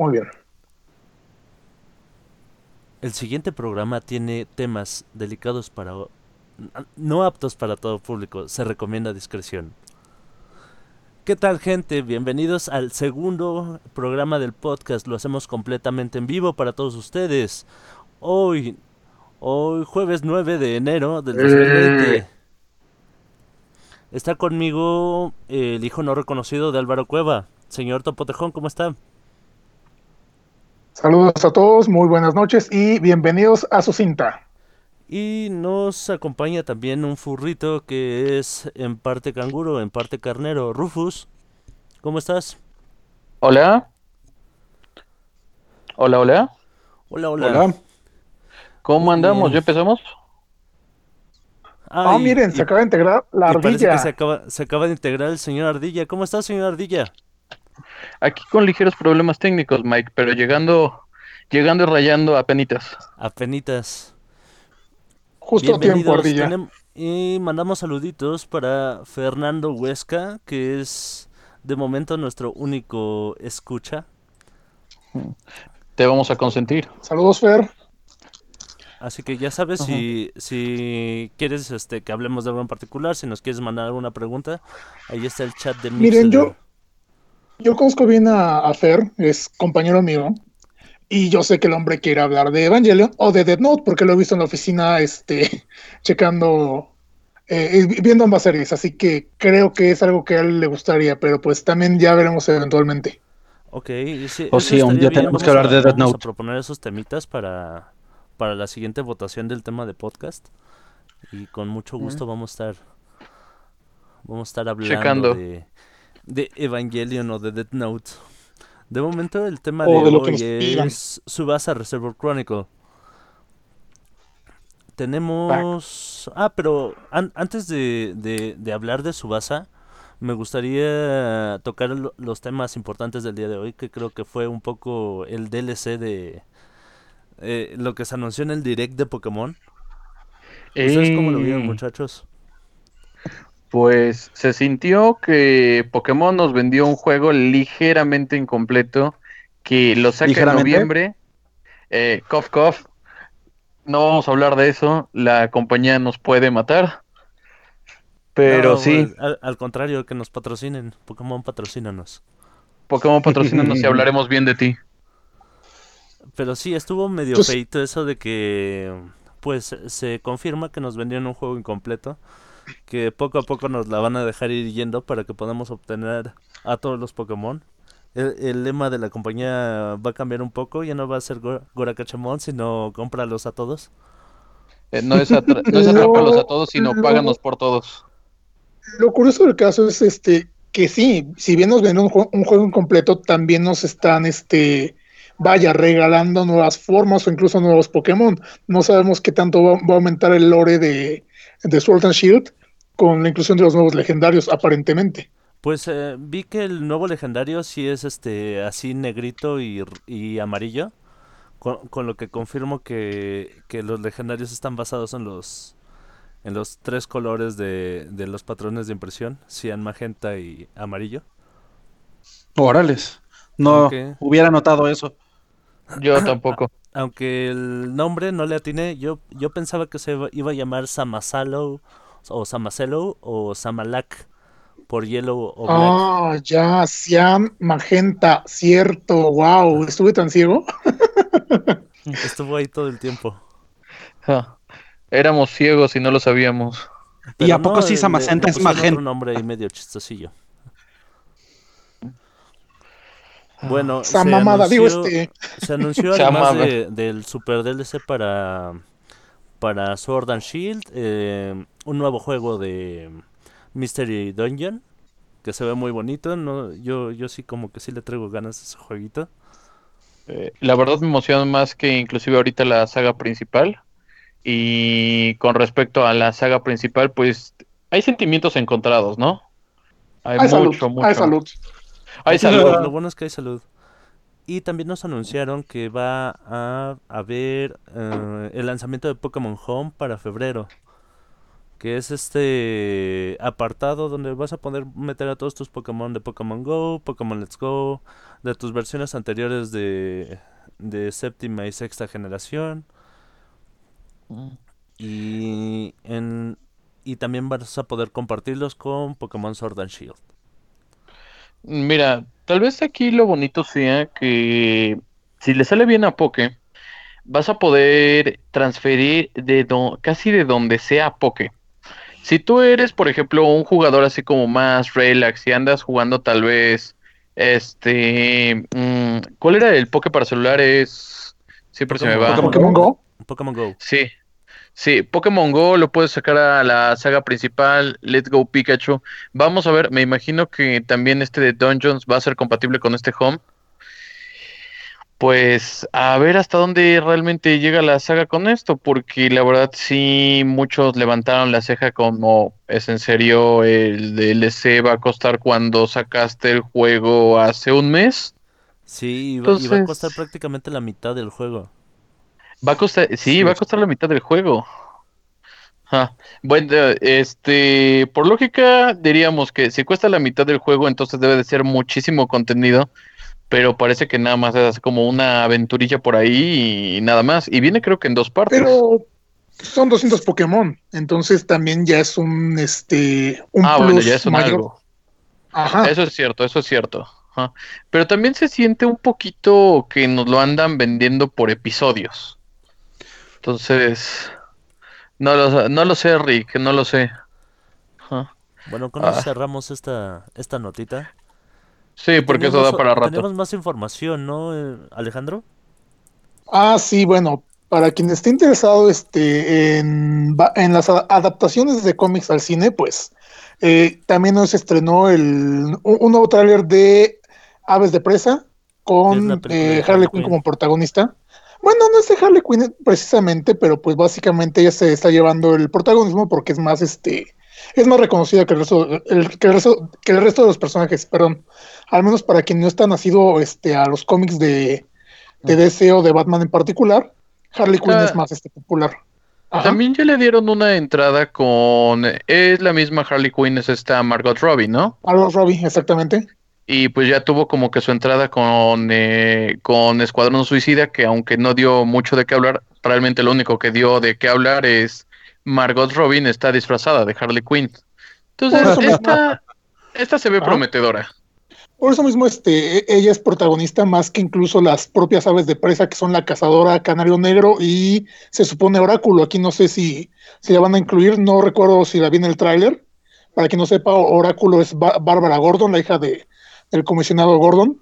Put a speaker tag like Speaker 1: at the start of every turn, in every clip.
Speaker 1: Muy bien.
Speaker 2: El siguiente programa tiene temas delicados para no aptos para todo público. Se recomienda discreción. ¿Qué tal gente? Bienvenidos al segundo programa del podcast. Lo hacemos completamente en vivo para todos ustedes. Hoy, hoy jueves 9 de enero del 2020. Eh. Está conmigo el hijo no reconocido de Álvaro Cueva. Señor Topotejón, ¿cómo está?
Speaker 1: Saludos a todos, muy buenas noches y bienvenidos a su cinta.
Speaker 2: Y nos acompaña también un furrito que es en parte canguro, en parte carnero. Rufus, ¿cómo estás?
Speaker 3: Hola. Hola, hola.
Speaker 2: Hola, hola.
Speaker 3: ¿Cómo andamos? ¿Ya empezamos?
Speaker 1: Ah, miren, se acaba de integrar la ardilla.
Speaker 2: se, acaba, se acaba de integrar el señor Ardilla. ¿Cómo estás, señor Ardilla?
Speaker 3: Aquí con ligeros problemas técnicos, Mike, pero llegando, llegando y rayando a penitas.
Speaker 2: A penitas.
Speaker 1: Justo a tiempo, Ardilla.
Speaker 2: Y mandamos saluditos para Fernando Huesca, que es de momento nuestro único escucha.
Speaker 3: Te vamos a consentir.
Speaker 1: Saludos, Fer.
Speaker 2: Así que ya sabes, si, si quieres este, que hablemos de algo en particular, si nos quieres mandar alguna pregunta, ahí está el chat de
Speaker 1: Miren, yo, yo conozco bien a, Fer, es compañero mío, y yo sé que el hombre quiere hablar de Evangelion o de Dead Note, porque lo he visto en la oficina, este, checando, eh, viendo ambas series, así que creo que es algo que a él le gustaría, pero pues también ya veremos eventualmente.
Speaker 2: Ok,
Speaker 3: sí, o sí, un día tenemos que hablar de Dead Note. Vamos
Speaker 2: a proponer esos temitas para, para la siguiente votación del tema de podcast, y con mucho gusto vamos a estar, vamos a estar hablando de de Evangelion o de Death Note. De momento el tema de, hoy es Subasa Reservoir Chronicle. Tenemos... Ah, pero antes de, de, hablar de Subasa, me gustaría tocar los temas importantes del día de hoy, que creo que fue un poco el DLC de eh, lo que se anunció en el direct de Pokémon. ¿Ustedes cómo lo vieron, muchachos?
Speaker 3: Pues se sintió que Pokémon nos vendió un juego ligeramente incompleto que lo saca en noviembre. Eh, cough, cough. No vamos a hablar de eso. La compañía nos puede matar. Pero sí.
Speaker 2: Al, contrario, que nos patrocinen. Pokémon patrocínanos.
Speaker 3: Pokémon patrocínanos y hablaremos bien de ti.
Speaker 2: Pero sí, estuvo medio pues feito eso de que. Pues se confirma que nos vendieron un juego incompleto que poco a poco nos la van a dejar ir yendo para que podamos obtener a todos los Pokémon. El, lema de la compañía va a cambiar un poco, ya no va a ser Gorakachamon, sino cómpralos a todos.
Speaker 3: Eh, no es, atrápalos a todos, sino páganos por todos.
Speaker 1: Lo curioso del caso es este que sí, si bien nos ven un, un juego incompleto, también nos están este vaya regalando nuevas formas o incluso nuevos Pokémon. No sabemos qué tanto va, va a aumentar el lore de, de Sword and Shield con la inclusión de los nuevos legendarios, aparentemente.
Speaker 2: Pues eh, vi que el nuevo legendario sí es este así negrito y, amarillo, con, lo que confirmo que, los legendarios están basados en los en los tres colores de, los patrones de impresión, cian, magenta y amarillo.
Speaker 3: Orales. No hubiera notado eso. Yo tampoco.
Speaker 2: Aunque el nombre no le atiné, yo, yo pensaba que se iba a llamar Samasalo o Samaselo o Samalak por Yellow o Black.
Speaker 1: Ah, ya, Siam Magenta, cierto, wow, estuve tan ciego.
Speaker 2: Estuvo ahí todo el tiempo.
Speaker 3: Ah, éramos ciegos y no lo sabíamos.
Speaker 1: ¿Y a poco sí Samacenta es magenta?
Speaker 2: un nombre ahí medio chistosillo. Bueno,
Speaker 1: se anunció, este.
Speaker 2: se anunció además del Super DLC para, para Sword and Shield, eh, un nuevo juego de Mystery Dungeon, que se ve muy bonito. No, yo, yo sí como que sí le traigo ganas a ese jueguito.
Speaker 3: Eh, la verdad me emociona más que inclusive ahorita la saga principal. Y con respecto a la saga principal, pues hay sentimientos encontrados, ¿no?
Speaker 1: Hay, mucho, mucho. Hay salud.
Speaker 3: Hay salud.
Speaker 2: Lo bueno es que hay salud. Y también nos anunciaron que va a haber eh, el lanzamiento de Pokémon Home para febrero. que es este apartado donde vas a poder meter a todos tus Pokémon de Pokémon Go, Pokémon Let's Go, de tus versiones anteriores de, de séptima y sexta generación. Mm. Y, en, y también vas a poder compartirlos con Pokémon Sword and Shield.
Speaker 3: Mira, tal vez aquí lo bonito sea que si le sale bien a Poké, vas a poder transferir de casi de donde sea Poké. Si tú eres, por ejemplo, un jugador así como más relax y andas jugando tal vez, este, mm, ¿cuál era el Poké para celulares? Siempre se me va.
Speaker 1: ¿Pokémon Go?
Speaker 2: Pokémon Go.
Speaker 3: Sí, Sí, Pokémon Go lo puedes sacar a la saga principal, Let's Go Pikachu. Vamos a ver, me imagino que también este de Dungeons va a ser compatible con este Home. Pues a ver hasta dónde realmente llega la saga con esto, porque la verdad sí muchos levantaron la ceja como es en serio el DLC va a costar cuando sacaste el juego hace un mes.
Speaker 2: Sí, y va a costar prácticamente la mitad del juego.
Speaker 3: Va a costar, sí, va a costar la mitad del juego. Bueno, este, por lógica diríamos que si cuesta la mitad del juego, entonces debe de ser muchísimo contenido, pero parece que nada más es como una aventurilla por ahí y nada más. Y viene creo que en dos partes.
Speaker 1: Pero son 200 Pokémon, entonces también ya es un, este, un
Speaker 3: ah, bueno, ya es un algo. Ajá. Eso es cierto, eso es cierto. Pero también se siente un poquito que nos lo andan vendiendo por episodios. Entonces, no lo, no lo sé, Rick, no lo sé.
Speaker 2: Bueno, con eso ah. cerramos esta, esta notita.
Speaker 3: Sí, porque eso da para rato.
Speaker 2: Tenemos más información, ¿no, eh, Alejandro?
Speaker 1: Ah, sí, bueno, para quien esté interesado este, en, en las adaptaciones de cómics al cine, pues eh, también nos estrenó el, un, nuevo tráiler de Aves de Presa con eh, Harley Quinn como protagonista. Bueno, no es de Harley Quinn precisamente, pero pues básicamente ella se está llevando el protagonismo porque es más este es más reconocida que el resto, que, el resto que el resto de los personajes, perdón. Al menos para quien no está nacido este, a los cómics de, de DC o de Batman en particular, Harley Quinn es más este, popular.
Speaker 3: También ya le dieron una entrada con. Es la misma Harley Quinn, es esta Margot Robbie, ¿no?
Speaker 1: Margot Robbie, exactamente
Speaker 3: y pues ya tuvo como que su entrada con, eh, con Escuadrón Suicida, que aunque no dio mucho de qué hablar, realmente lo único que dio de qué hablar es Margot Robin está disfrazada de Harley Quinn. Entonces, esta, esta se ve prometedora.
Speaker 1: Por eso mismo, este, e, ella es protagonista más que incluso las propias aves de presa, que son la cazadora Canario Negro y se supone Oráculo. Aquí no sé si, si la van a incluir, no recuerdo si la vi en el tráiler. Para quien no sepa, Oráculo es Bárbara Gordon, la hija de, el comisionado Gordon.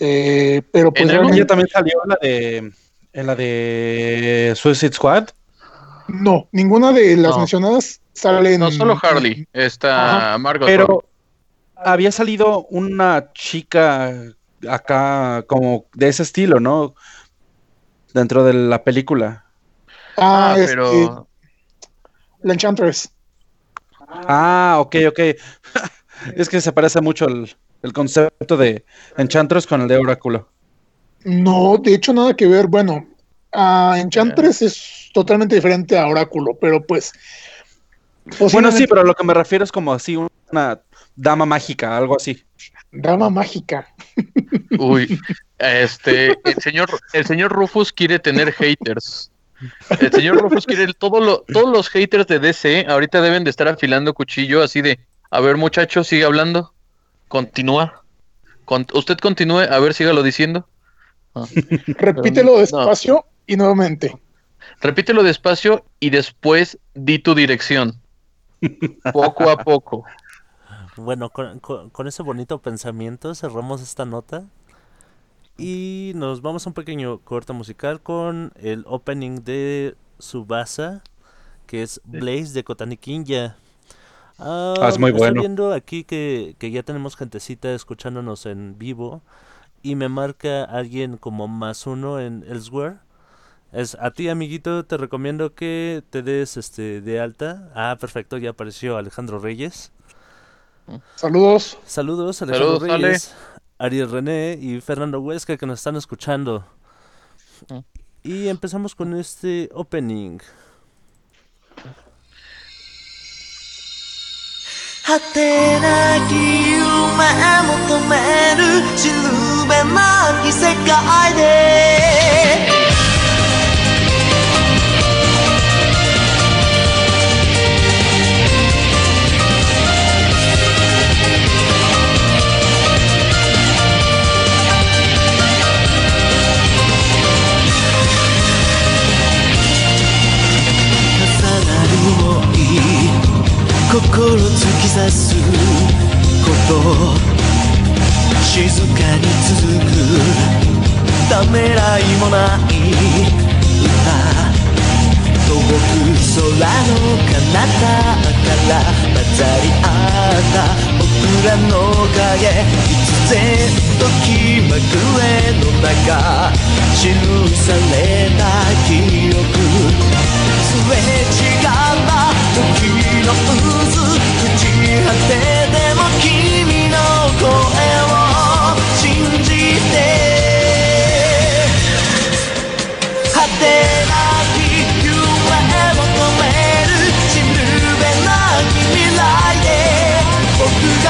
Speaker 1: Eh, pero pues
Speaker 4: ¿En también salió en la de en la de Suicide Squad?
Speaker 1: No, ninguna de las mencionadas sale en.
Speaker 3: No, solo Harley, está Margot.
Speaker 4: Pero había salido una chica acá como de ese estilo, ¿no? Dentro de la película.
Speaker 1: Ah, ah pero. Este, la Enchantress.
Speaker 4: Ah, ok, ok. es que se parece mucho al, el concepto de Enchantress con el de Oráculo.
Speaker 1: No, de hecho nada que ver. Bueno, a Enchantress es totalmente diferente a Oráculo, pero pues...
Speaker 4: Bueno, sí, pero lo que me refiero es como así una dama mágica, algo así.
Speaker 1: Dama mágica.
Speaker 3: Uy, este, el señor, el señor Rufus quiere tener haters. El señor Rufus quiere todo lo, todos los haters de DC ahorita deben de estar afilando cuchillo así de, a ver muchachos, sigue hablando. Continúa. usted continúe, a ver, sígalo diciendo.
Speaker 1: Ah. Repítelo despacio y nuevamente.
Speaker 3: Repítelo despacio y después di tu dirección. Poco a poco.
Speaker 2: Bueno, con, ese bonito pensamiento cerramos esta nota. Y nos vamos a un pequeño corte musical con el opening de Subasa, que es Blaze de Kotani Kinja.
Speaker 4: Ah, ah, es muy bueno.
Speaker 2: Estoy viendo aquí que, que ya tenemos gentecita escuchándonos en vivo y me marca alguien como más uno en Elsewhere. Es a ti, amiguito, te recomiendo que te des este de alta. Ah, perfecto, ya apareció Alejandro Reyes.
Speaker 1: Saludos.
Speaker 2: Saludos, Alejandro Reyes, Ariel René y Fernando Huesca que nos están escuchando. Y empezamos con este opening.
Speaker 5: 果てなき夢求めるしるべなき世界で心突き刺すこと静かに続くためらいもない歌遠く空の彼方から混ざり合った僕らの影必然と気まぐれの中記された記憶。すれ違った時の渦朽ち果てでも君の声を信じて果てなき夢求める死ぬべなき未来で僕が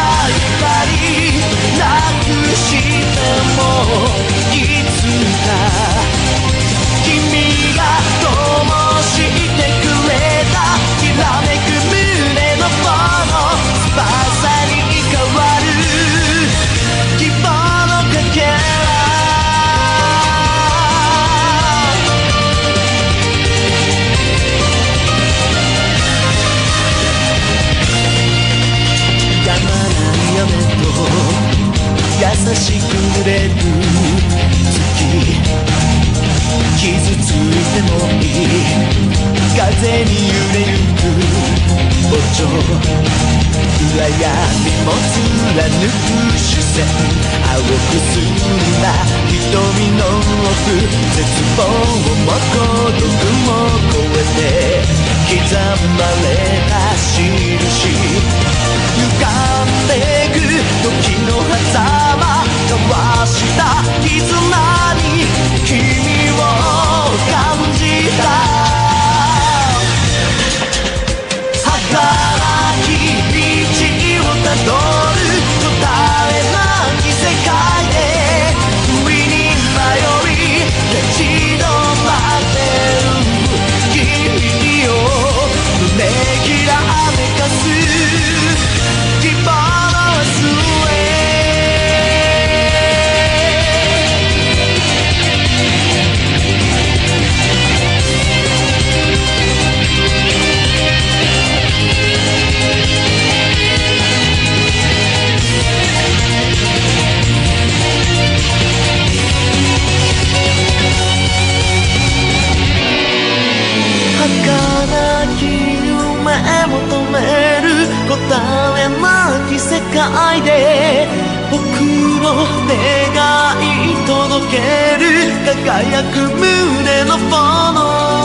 Speaker 5: しくれる月傷ついてもいい風に揺れゆく歩調暗闇も貫く視線青く澄んだ瞳の奥絶望も孤独も超えて刻まれた印歪き世界で僕の願い届ける。輝く胸の炎。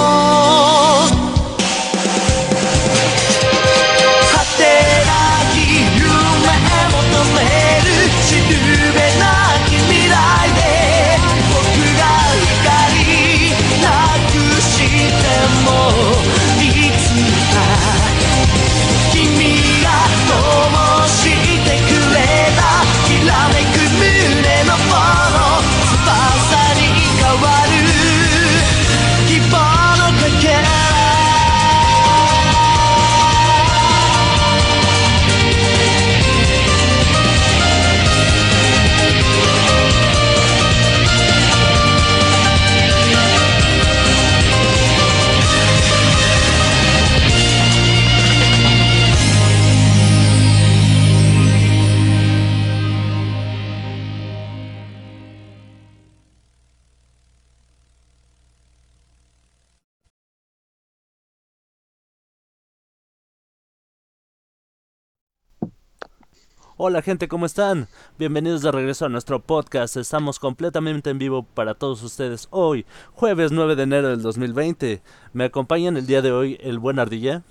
Speaker 2: Hola gente, ¿cómo están? Bienvenidos de regreso a nuestro podcast. Estamos completamente en vivo para todos ustedes hoy, jueves 9 de enero del 2020. Me acompañan el día de hoy el buen Ardilla,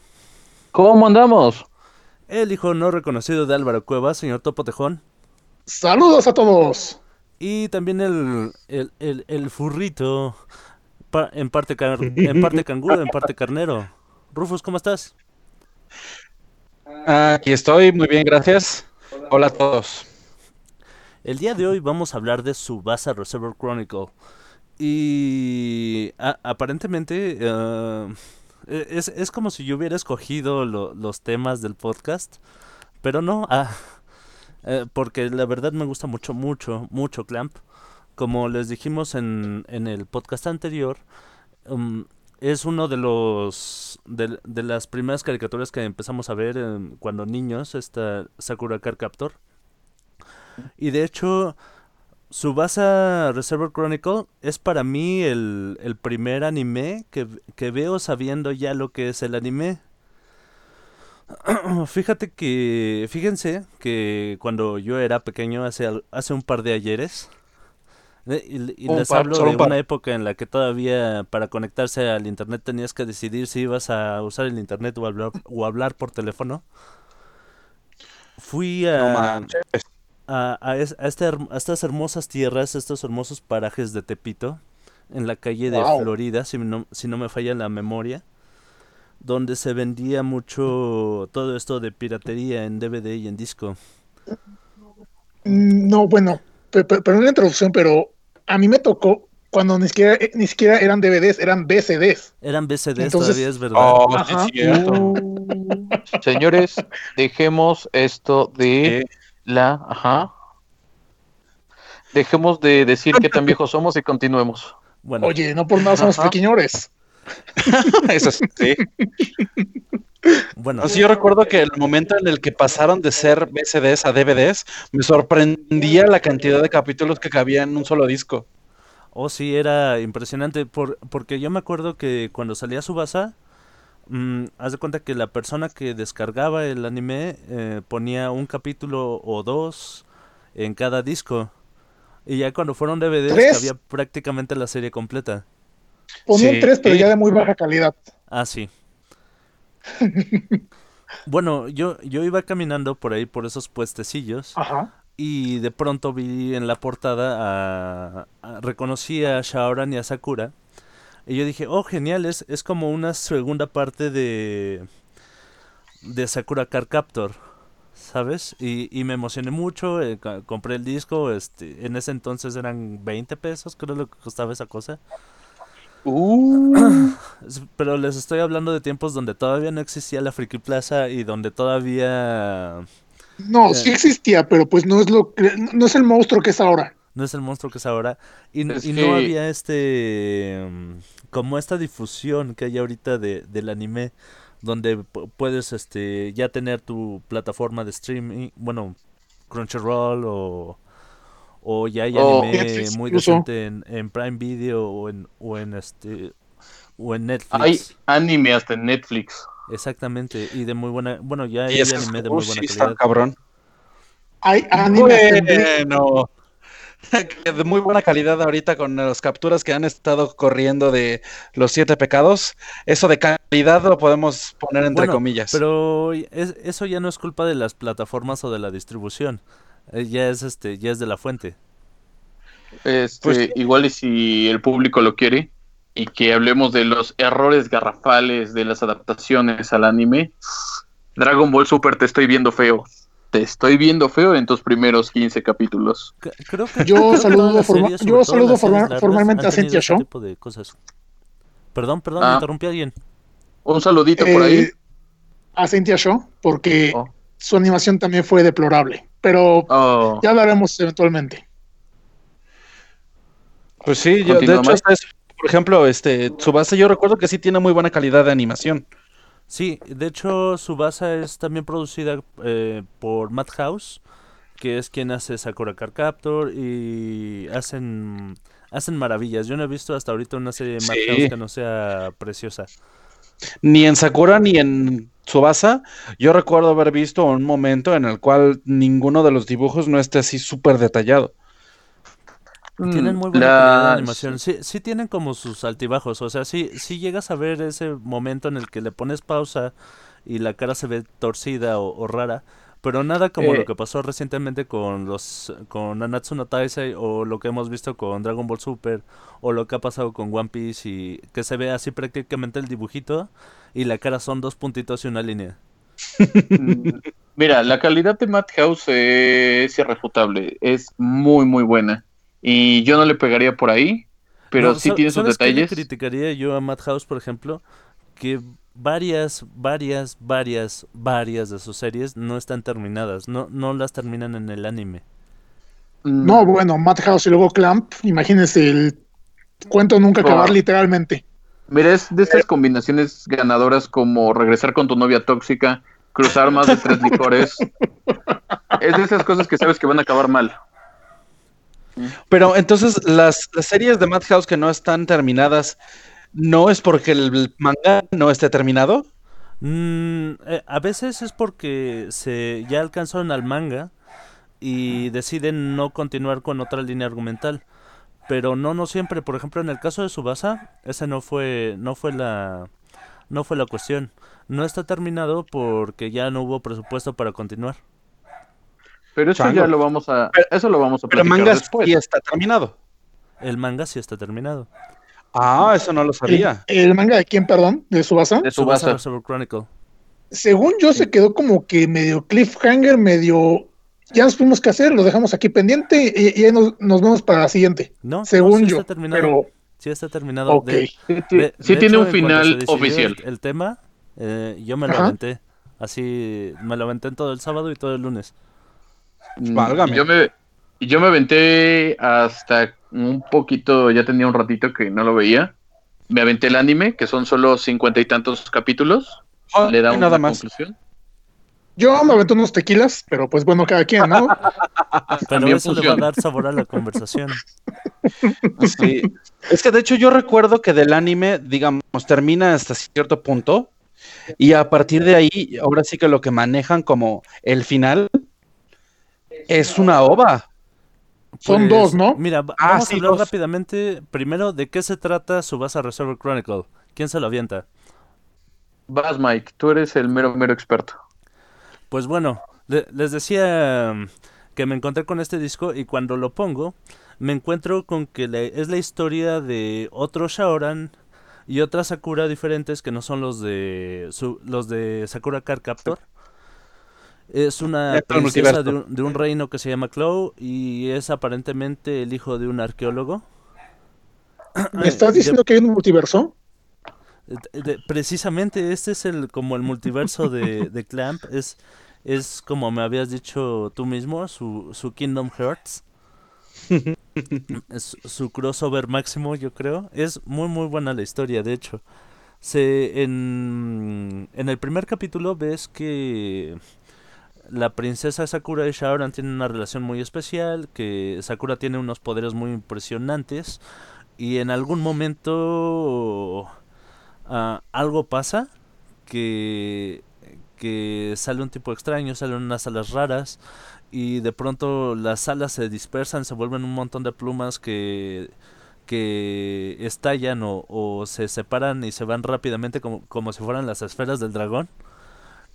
Speaker 3: ¿Cómo andamos?
Speaker 2: el hijo no reconocido de Álvaro Cuevas, señor Topo Tejón,
Speaker 1: Saludos a todos.
Speaker 2: y también el, el, el, el furrito, en, parte car- en parte canguro, en parte carnero. Rufus, ¿cómo estás?
Speaker 4: Aquí estoy, muy bien, gracias. Hola a todos.
Speaker 2: El día de hoy vamos a hablar de Subasa Reservoir Chronicle. Y aparentemente eh, es, es como si yo hubiera escogido lo- los temas del podcast, pero no, ah, eh, porque la verdad me gusta mucho, mucho, mucho Clamp. Como les dijimos en, en el podcast anterior, um, es uno de los de, de las primeras caricaturas que empezamos a ver cuando niños, esta Sakura Card Captor. Y de hecho, Subasa Reservoir Chronicle es para mí el, el primer anime que, que veo sabiendo ya lo que es el anime. Fíjate que, fíjense que cuando yo era pequeño, hace, hace un par de ayeres, y, les
Speaker 4: par,
Speaker 2: hablo de
Speaker 4: un
Speaker 2: una época en la que todavía para conectarse al internet tenías que decidir si ibas a usar el internet o hablar, o hablar por teléfono. Fui
Speaker 4: No
Speaker 2: a, a, a es- a este a estas hermosas tierras, estos hermosos parajes de Tepito, en la calle de
Speaker 1: Wow.
Speaker 2: Florida, si no, si no me falla la memoria, donde se vendía mucho todo esto de piratería en DVD y en disco.
Speaker 1: Mm, No, bueno, pe- pe- perdón la introducción, pero a mí me tocó cuando ni siquiera, eh, ni siquiera eran DVDs, eran VCDs.
Speaker 2: Eran VCDs
Speaker 1: Entonces-
Speaker 2: todavía, es verdad.
Speaker 4: Oh,
Speaker 1: Ajá.
Speaker 4: es cierto.
Speaker 3: Uh, señores, dejemos esto de la. Ajá. Dejemos de decir qué tan viejos somos y continuemos.
Speaker 2: Bueno,
Speaker 1: Oye, no por nada somos
Speaker 3: Ajá.
Speaker 1: pequeñores.
Speaker 4: Eso sí.
Speaker 2: Bueno,
Speaker 4: No, sí, yo recuerdo que el momento en el que pasaron de ser VCDs a DVDs, me sorprendía la cantidad de capítulos que cabía en un solo disco.
Speaker 2: oh sí, era impresionante, por, porque yo me acuerdo que cuando salía Subasa, mm, haz de cuenta que la persona que descargaba el anime eh, ponía un capítulo o dos en cada disco. Y ya cuando fueron DVDs
Speaker 1: ¿Tres?
Speaker 2: había prácticamente la serie completa.
Speaker 1: Ponían
Speaker 4: Sí.
Speaker 1: tres, pero ya de muy baja calidad.
Speaker 2: Ah, sí. bueno, yo, yo iba caminando por ahí, por esos puestecillos,
Speaker 1: Ajá.
Speaker 2: y de pronto vi en la portada a, a- reconocí a Shaoran y a Sakura. Y yo dije, oh, genial, es, es como una segunda parte de, de Sakura Card Captor, ¿sabes? Y, y me emocioné mucho, eh, compré el disco, este, en ese entonces eran 20 pesos, creo lo que costaba esa cosa.
Speaker 3: Uh,
Speaker 2: Pero les estoy hablando de tiempos donde todavía no existía la Friki Plaza y donde todavía
Speaker 1: No,
Speaker 2: Eh.
Speaker 1: sí existía, pero pues no es lo que, no es el monstruo que es ahora.
Speaker 2: no es el monstruo que es ahora. Y, n-
Speaker 3: Es
Speaker 2: y
Speaker 3: que-
Speaker 2: no había este. mm, como esta difusión que hay ahorita de, del anime, donde pu- puedes este ya tener tu plataforma de streaming, bueno, Crunchyroll o. O ya hay anime
Speaker 1: Netflix
Speaker 2: muy
Speaker 1: incluso.
Speaker 2: decente en, en Prime Video o en, o en este. O en Netflix.
Speaker 3: hay anime hasta en Netflix.
Speaker 2: Exactamente, y de muy buena, bueno, ya hay
Speaker 4: que
Speaker 2: anime de muy
Speaker 4: sí
Speaker 2: buena
Speaker 4: está
Speaker 2: calidad.
Speaker 4: cabrón.
Speaker 1: Hay anime
Speaker 4: Bueno. De muy buena calidad ahorita con las capturas que han estado corriendo de los siete pecados. Eso de calidad lo podemos poner entre
Speaker 2: Bueno,
Speaker 4: comillas.
Speaker 2: Pero es- eso ya no es culpa de las plataformas o de la distribución. Eh, ya es este, ya es de la fuente.
Speaker 3: Este,
Speaker 4: Pues-
Speaker 3: igual y si el público lo quiere y que hablemos de los errores garrafales de las adaptaciones al anime. Dragon Ball Super te estoy viendo feo. Te estoy viendo feo en tus primeros 15 capítulos.
Speaker 2: C- Creo que,
Speaker 1: Yo saludo forma-
Speaker 2: series,
Speaker 1: yo saludo forma- formalmente a
Speaker 2: tipo de cosas. Perdón, perdón,
Speaker 1: Ah.
Speaker 2: me interrumpí a alguien.
Speaker 3: Un saludito por ahí.
Speaker 1: eh, a Cynthia Shaw, porque
Speaker 3: Oh.
Speaker 1: Su animación también fue deplorable. Pero
Speaker 3: Oh,
Speaker 1: ya hablaremos eventualmente.
Speaker 4: Pues sí, yo, de hecho, eso, por ejemplo, este, Tsubasa yo recuerdo que sí tiene muy buena calidad de animación.
Speaker 2: Sí, de hecho, Subasa es también producida eh, por Madhouse, que es quien hace Sakura Card Captor y hacen hacen maravillas. Yo no he visto hasta ahorita una serie de
Speaker 4: Sí.
Speaker 2: Madhouse que no sea preciosa.
Speaker 4: Ni en Sakura ni en Tsubasa, yo recuerdo haber visto un momento en el cual ninguno de los dibujos no esté así súper detallado.
Speaker 2: Tienen
Speaker 3: mm,
Speaker 2: muy buena calidad de
Speaker 3: las-
Speaker 2: animación. Sí, sí tienen como sus altibajos. O sea, sí, sí llegas a ver ese momento en el que le pones pausa y la cara se ve torcida o, o rara. Pero nada como
Speaker 3: Eh.
Speaker 2: lo que pasó recientemente con los con Nanatsu no Taisei o lo que hemos visto con Dragon Ball Super o lo que ha pasado con One Piece y que se ve así prácticamente el dibujito y la cara son dos puntitos y una línea.
Speaker 3: Mira, la calidad de Madhouse es irrefutable, es muy muy buena y yo no le pegaría por ahí, pero
Speaker 2: No,
Speaker 3: sí tiene sus
Speaker 2: ¿sabes qué le
Speaker 3: detalles.
Speaker 2: criticaría yo a Madhouse, por ejemplo? Que varias, varias, varias, varias de sus series no están terminadas. No, no las terminan en el anime.
Speaker 3: Mm,
Speaker 1: No, bueno, Madhouse y luego Clamp, imagínense el cuento nunca acabar
Speaker 3: Oh.
Speaker 1: literalmente.
Speaker 3: Mira, es de estas combinaciones ganadoras como regresar con tu novia tóxica, cruzar más de tres licores. Es de esas cosas que sabes que van a acabar mal.
Speaker 4: Pero entonces las, las series de Madhouse que no están terminadas, ¿no es porque el manga no esté terminado?
Speaker 2: Mm, eh, a veces es porque se ya alcanzaron al manga y deciden no continuar con otra línea argumental. Pero no, no siempre. Por ejemplo, en el caso de Subasa, ese no fue, no fue la, no fue la cuestión. No está terminado porque ya no hubo presupuesto para continuar.
Speaker 3: Pero eso
Speaker 4: Chango.
Speaker 3: ya lo vamos a, eso lo vamos a
Speaker 4: Pero manga
Speaker 3: después.
Speaker 4: sí está terminado.
Speaker 2: El manga sí está terminado.
Speaker 4: Ah, eso no lo sabía.
Speaker 1: el manga de quién, perdón, de Subasa.
Speaker 3: De
Speaker 2: Subasa. Reservoir Chronicle.
Speaker 1: Según yo, se quedó como que medio cliffhanger, medio. Ya nos fuimos que hacer, lo dejamos aquí pendiente y, y ahí nos, nos vemos para la siguiente.
Speaker 2: No, no,
Speaker 1: Según
Speaker 2: sí
Speaker 1: yo.
Speaker 2: está terminado.
Speaker 1: Pero,
Speaker 2: Sí está terminado.
Speaker 1: ok.
Speaker 2: De-
Speaker 3: Sí,
Speaker 2: de-
Speaker 3: sí
Speaker 2: de
Speaker 3: tiene
Speaker 2: hecho,
Speaker 3: un
Speaker 2: en
Speaker 3: final oficial.
Speaker 2: El, el tema, eh, yo me lo
Speaker 1: Ajá.
Speaker 2: aventé. Así, me lo aventé todo el sábado y todo el lunes.
Speaker 4: Válgame.
Speaker 3: Yo me, yo me aventé hasta un poquito, ya tenía un ratito que no lo veía. Me aventé el anime, que son solo cincuenta y tantos capítulos.
Speaker 4: Ah,
Speaker 3: Le da
Speaker 4: y
Speaker 3: una
Speaker 4: nada más.
Speaker 3: conclusión.
Speaker 1: yo me aventé unos tequilas, pero pues bueno, cada quien, ¿no?
Speaker 2: Pero
Speaker 3: También
Speaker 2: eso le va
Speaker 3: funciona.
Speaker 2: a dar sabor a la conversación.
Speaker 4: Sí. Es que de hecho yo recuerdo que del anime, digamos, termina hasta cierto punto y a partir de ahí, ahora sí que lo que manejan como el final es una ova.
Speaker 1: Son
Speaker 2: Pues,
Speaker 1: dos, ¿no?
Speaker 2: Mira,
Speaker 4: Ah,
Speaker 2: vamos
Speaker 4: sí,
Speaker 2: a hablar
Speaker 4: dos.
Speaker 2: rápidamente primero de qué se trata Subasa Reservoir Chronicle. ¿Quién se lo avienta?
Speaker 3: Vas, Mike, tú eres el mero, mero experto.
Speaker 2: Pues bueno, le- les decía mm, que me encontré con este disco y cuando lo pongo me encuentro con que es la historia de otro Shaoran y otra Sakura diferentes que no son los de su- los de Sakura Card Captor. Es una princesa de un, de un reino que se llama Clow y es aparentemente el hijo de un arqueólogo.
Speaker 1: ¿Me estás
Speaker 2: De-
Speaker 1: diciendo que hay un multiverso?
Speaker 2: de- de- precisamente este es el como el multiverso de, de Clamp. Es es como me habías dicho tú mismo su, su Kingdom Hearts. Es su crossover máximo yo creo. Es muy muy buena la historia de hecho. Se en en el primer capítulo ves que la princesa Sakura y Shaoran tienen una relación muy especial que Sakura tiene unos poderes muy impresionantes y en algún momento ah, algo pasa que, que sale un tipo extraño, salen unas alas raras y de pronto las alas se dispersan, se vuelven un montón de plumas que, que estallan o, o se separan y se van rápidamente como, como si fueran las esferas del dragón.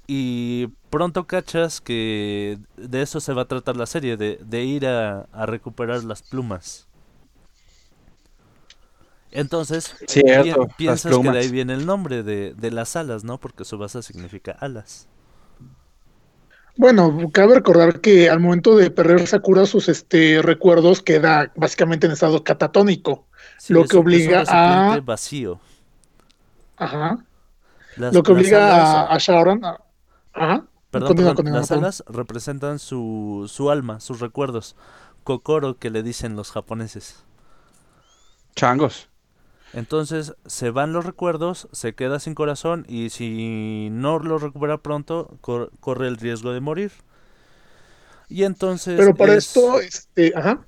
Speaker 2: Y pronto cachas que de eso se va a tratar la serie, de, de ir a, a recuperar las plumas. Entonces,
Speaker 4: Cierto,
Speaker 2: pi- piensas que de ahí viene el nombre de, de las alas, ¿no? Porque Subasa significa alas.
Speaker 1: Bueno, cabe recordar que al momento de perder Sakura sus este, recuerdos queda básicamente en estado catatónico.
Speaker 2: Sí,
Speaker 1: Lo que obliga a-
Speaker 2: vacío.
Speaker 1: Ajá.
Speaker 2: Las-
Speaker 1: Lo que obliga a, a Shaoran a- Ajá.
Speaker 2: Perdón,
Speaker 1: Continúa,
Speaker 2: perdón,
Speaker 1: continúa,
Speaker 2: las alas representan su, su alma, sus recuerdos. Kokoro que le dicen los japoneses.
Speaker 4: Changos.
Speaker 2: Entonces se van los recuerdos, se queda sin corazón y si no lo recupera pronto cor- corre el riesgo de morir. Y entonces
Speaker 1: Pero para
Speaker 2: es-
Speaker 1: esto, este, ajá.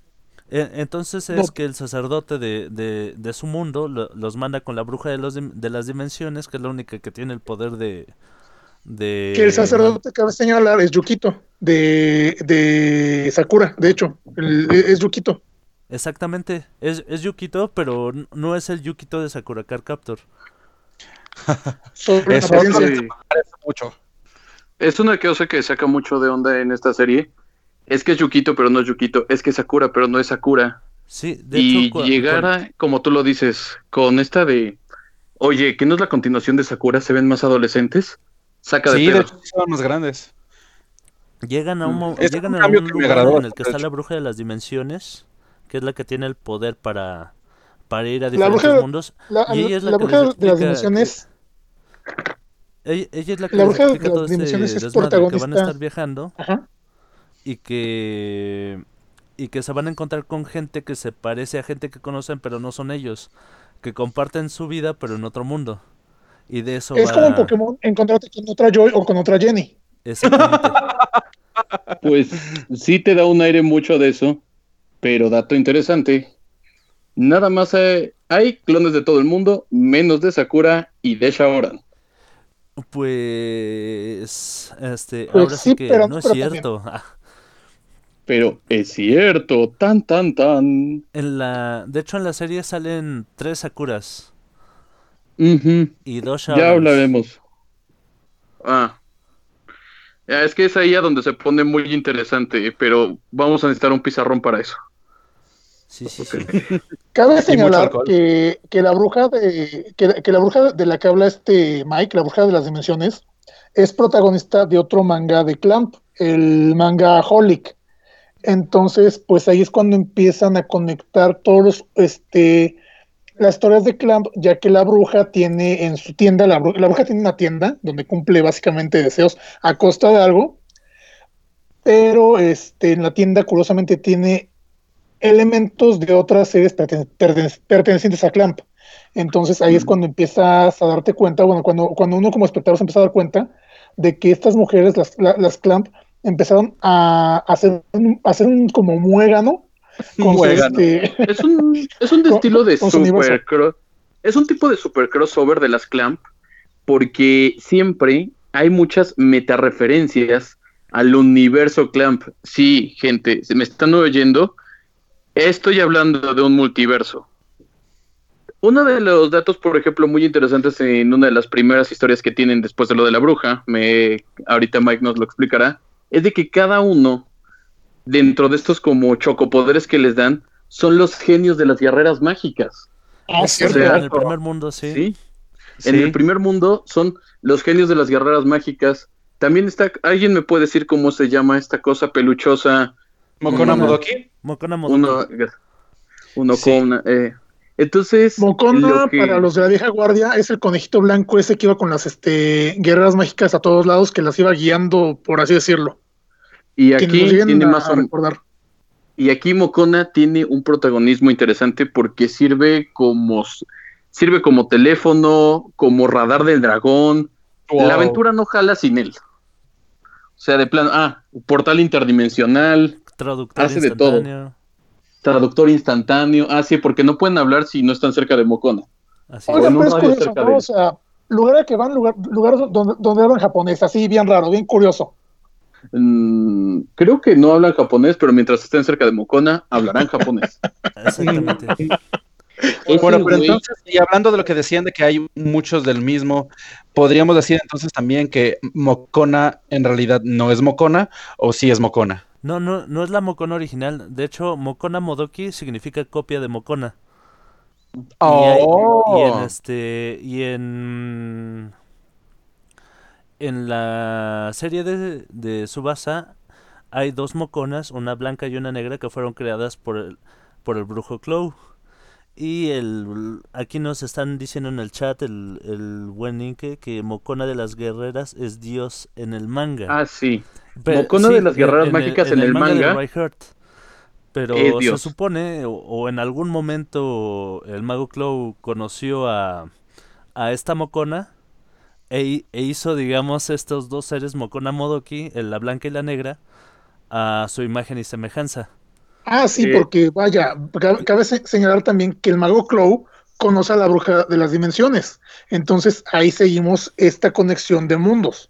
Speaker 2: e- entonces es
Speaker 1: No.
Speaker 2: que el sacerdote de, de- de su mundo lo- los manda con la bruja de, los de las dimensiones, que es la única que tiene el poder de... de
Speaker 1: Que el sacerdote que cabe señalar es Yukito, de, de Sakura, de hecho, el- es Yukito.
Speaker 2: Exactamente, es, es Yukito, pero no es el Yukito de Sakura Card Captor.
Speaker 4: Eso.
Speaker 3: Sí.
Speaker 4: Mucho.
Speaker 3: Es una cosa que saca mucho de onda en esta serie. Es que es Yukito, pero no es Yukito. Es que es Sakura, pero no es Sakura.
Speaker 2: Sí, de
Speaker 3: y
Speaker 2: hecho,
Speaker 3: llegar a, como tú lo dices, con esta de, oye, que no es la continuación de Sakura, se ven más adolescentes. Saca de
Speaker 4: Sí, de hecho, son más grandes.
Speaker 2: Llegan a un,
Speaker 4: Es
Speaker 2: llegan
Speaker 4: un
Speaker 2: a un lugar
Speaker 4: agradó
Speaker 2: en el que está la bruja de las dimensiones, que es la que tiene el poder para, para ir a
Speaker 1: La
Speaker 2: diferentes
Speaker 1: bruja-
Speaker 2: mundos.
Speaker 1: La,
Speaker 2: Y ella es la
Speaker 1: la
Speaker 2: que
Speaker 1: bruja de las dimensiones,
Speaker 2: Ella, ella es la que
Speaker 1: La bruja de las
Speaker 2: todo este
Speaker 1: dimensiones es
Speaker 2: desmadre, que van a
Speaker 1: protagonista.
Speaker 2: estar viajando
Speaker 1: ajá,
Speaker 2: y que y que se van a encontrar con gente que se parece a gente que conocen pero no son ellos, que comparten su vida pero en otro mundo. Y de eso
Speaker 1: es
Speaker 2: va
Speaker 1: como en Pokémon encontrarte con otra Joy o con otra Jenny.
Speaker 2: exactamente.
Speaker 6: Pues sí te da un aire mucho de eso, pero dato interesante, nada más hay, hay clones de todo el mundo, menos de Sakura y de Shaoran.
Speaker 2: Pues este
Speaker 1: Pues
Speaker 2: ahora sí,
Speaker 1: sí,
Speaker 2: que
Speaker 1: pero
Speaker 2: no es
Speaker 1: pero
Speaker 2: cierto. Ah,
Speaker 6: Pero es cierto, tan tan tan.
Speaker 2: En la de hecho en la serie salen tres Sakuras Y dos
Speaker 6: Ya hablaremos.
Speaker 3: Ah. Ya, Es que es ahí a donde se pone muy interesante, pero vamos a necesitar un pizarrón para eso.
Speaker 2: Sí, sí, sí.
Speaker 1: Cabe señalar que, que la bruja de que, la- que la bruja de la que habla este Mike, la bruja de las dimensiones, es protagonista de otro manga de Clamp, el manga Holic. Entonces, pues ahí es cuando empiezan a conectar todos los, este, las historias de Clamp, ya que la bruja tiene en su tienda, la, bru- la bruja tiene una tienda donde cumple básicamente deseos a costa de algo, pero este, en la tienda curiosamente tiene elementos de otras series perten- perten- pertenecientes a Clamp. Entonces ahí es cuando empiezas a darte cuenta, bueno, cuando, cuando uno como espectador se empieza a dar cuenta de que estas mujeres, las, la- las Clamp, empezaron a hacer a hacer un como muégano con su,
Speaker 4: Muégano.
Speaker 1: este,
Speaker 3: Es un, es un estilo de super Es un tipo de super crossover de las Clamp, porque siempre hay muchas metareferencias al universo Clamp. Sí, gente, se me están oyendo. Estoy hablando de un multiverso. Uno de los datos, por ejemplo, muy interesantes en una de las primeras historias que tienen después de lo de la bruja, me, ahorita Mike nos lo explicará, es de que cada uno, dentro de estos como chocopoderes que les dan, son los genios de las guerreras mágicas.
Speaker 1: ah,
Speaker 2: O
Speaker 1: cierto.
Speaker 2: sea, en el primer mundo sí.
Speaker 3: ¿sí?
Speaker 4: Sí.
Speaker 3: En el primer mundo son los genios de las guerreras mágicas. También está, ¿alguien me puede decir cómo se llama esta cosa peluchosa?
Speaker 4: Mokona Modoki.
Speaker 2: Mokona Modoki.
Speaker 3: Uno, uno
Speaker 4: Sí.
Speaker 3: con... eh, entonces,
Speaker 1: Mokona,
Speaker 3: lo que-
Speaker 1: para los de la vieja guardia, es el conejito blanco ese que iba con las este, guerreras mágicas a todos lados, que las iba guiando, por así decirlo.
Speaker 3: Y aquí tiene
Speaker 1: a
Speaker 3: más o-
Speaker 1: recordar.
Speaker 3: y aquí Mokona tiene un protagonismo interesante porque sirve como sirve como teléfono, como radar del dragón.
Speaker 4: Wow.
Speaker 3: La aventura no jala sin él. O sea, de plano, ah, portal interdimensional,
Speaker 2: Traductor
Speaker 3: hace de todo.
Speaker 2: instantáneo.
Speaker 3: traductor instantáneo. Ah, sí, porque no pueden hablar si no están cerca de Mokona.
Speaker 2: Así
Speaker 1: Oiga. O sea, lugar a que van, lugar, lugares donde, donde hablan japonés, así bien raro, bien curioso.
Speaker 3: Mm, creo que no hablan japonés, pero mientras estén cerca de Mokona, hablarán japonés.
Speaker 2: Exactamente.
Speaker 6: Ese
Speaker 4: Bueno, pero entonces, y hablando de lo que decían de que hay muchos del mismo, podríamos decir entonces también que Mokona en realidad no es Mokona o sí es Mokona.
Speaker 2: No, no, no es la Mokona original. De hecho, Mokona Modoki significa copia de Mokona. Y, hay- y en este. Y en. En la serie de, de Subasa hay dos Mokonas, una blanca y una negra, que fueron creadas por el, por el brujo Clow. Y el, aquí nos están diciendo en el chat el, el buen Inke que Mokona de las guerreras es Dios en el manga.
Speaker 3: Ah, sí. Mokona de las guerreras mágicas en el
Speaker 2: de
Speaker 3: manga
Speaker 2: Reinhardt. Pero
Speaker 3: es
Speaker 2: se
Speaker 3: Dios.
Speaker 2: supone, o, o en algún momento el mago Clow conoció a, a esta Mokona e, e hizo, digamos, estos dos seres, Mokona Modoki, el- la blanca y la negra, a su imagen y semejanza.
Speaker 1: Ah, sí,
Speaker 3: Eh.
Speaker 1: porque vaya, ca- cabe se- señalar también que el mago Clow conoce a la bruja de las dimensiones. Entonces ahí seguimos esta conexión de mundos.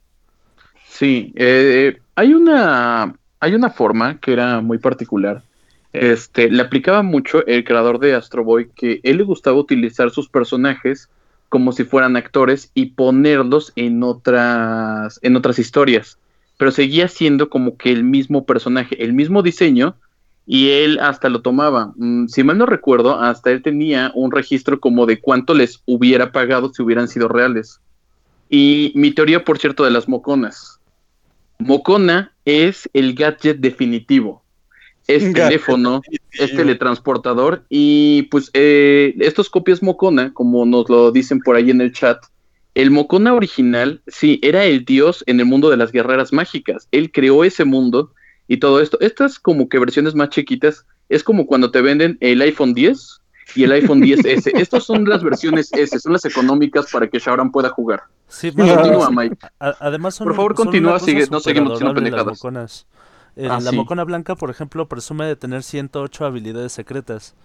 Speaker 3: Sí, eh, hay una hay una forma que era muy particular. Este, le aplicaba mucho el creador de Astro Boy que él le gustaba utilizar sus personajes como si fueran actores y ponerlos en otras en otras historias, pero seguía siendo como que el mismo personaje, el mismo diseño y él hasta lo tomaba. Mm, si mal no recuerdo, hasta él tenía un registro como de cuánto les hubiera pagado si hubieran sido reales. Y mi teoría, por cierto, de las moconas. Mocona es el gadget definitivo. Es teléfono, es teletransportador y pues eh, estos copias Mocona, como nos lo dicen por ahí en el chat, el Mocona original, sí, era el dios en el mundo de las guerreras mágicas. Él creó ese mundo y todo esto. Estas como que versiones más chiquitas, es como cuando te venden el iPhone 10 y el iPhone 10S. Estas son las versiones S, son las económicas para que Shauran pueda jugar.
Speaker 2: Sí,
Speaker 3: Continúa. Mike.
Speaker 2: Además son,
Speaker 3: Por favor,
Speaker 2: son
Speaker 3: continúa, sigue, no seguimos
Speaker 2: las
Speaker 3: pendejadas.
Speaker 2: Eh,
Speaker 3: Ah,
Speaker 2: la
Speaker 3: sí.
Speaker 2: mocona blanca, por ejemplo, presume de tener 108 habilidades secretas.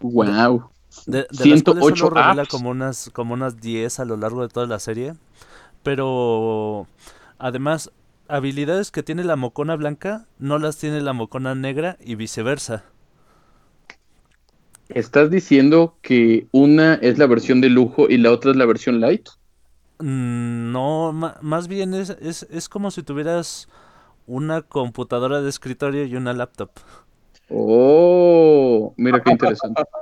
Speaker 3: Wow.
Speaker 2: De, de las
Speaker 3: 108
Speaker 2: cuales solo revela como unas, como unas 10 a lo largo de toda la serie. Pero además, habilidades que tiene la mocona blanca no las tiene la mocona negra y viceversa.
Speaker 3: ¿Estás diciendo que una es la versión de lujo y la otra es la versión light?
Speaker 2: Mm, No, más bien es, es, es como si tuvieras una computadora de escritorio y una laptop.
Speaker 3: Oh, mira qué interesante.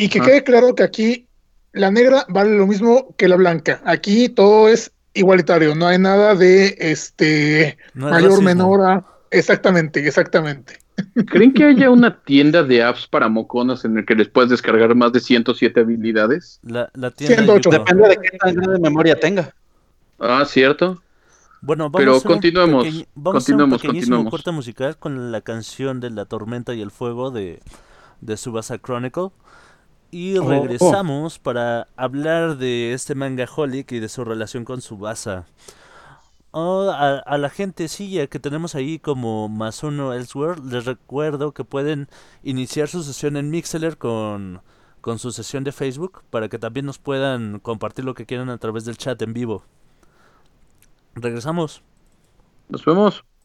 Speaker 1: Y que
Speaker 3: Ah.
Speaker 1: quede claro que aquí la negra vale lo mismo que la blanca. Aquí todo es igualitario, no hay nada de este
Speaker 2: No es
Speaker 1: mayor,
Speaker 2: racismo.
Speaker 1: menor a... Exactamente, exactamente.
Speaker 3: ¿Creen que haya una tienda de apps para moconas en el que les puedes descargar más de 107 habilidades?
Speaker 2: La, la tienda
Speaker 1: 108.
Speaker 2: Yuko.
Speaker 4: Depende de qué tan grande memoria tenga.
Speaker 3: Ah, cierto.
Speaker 2: Bueno, vamos
Speaker 3: Pero
Speaker 2: a hacer un
Speaker 3: continuemos,
Speaker 2: pequeño- vamos
Speaker 3: continuemos,
Speaker 2: a hacer un pequeñísimo
Speaker 3: continuemos.
Speaker 2: corte musical con la canción de La Tormenta y el Fuego de, de Subasa Chronicle. Y
Speaker 4: Oh.
Speaker 2: regresamos para hablar de este manga Holic y de su relación con Subasa. Oh, a, a la gentecilla que tenemos ahí como más uno Elsewhere, les recuerdo que pueden iniciar su sesión en Mixler con, con su sesión de Facebook para que también nos puedan compartir lo que quieran a través del chat en vivo. Regresamos.
Speaker 3: Nos vemos.「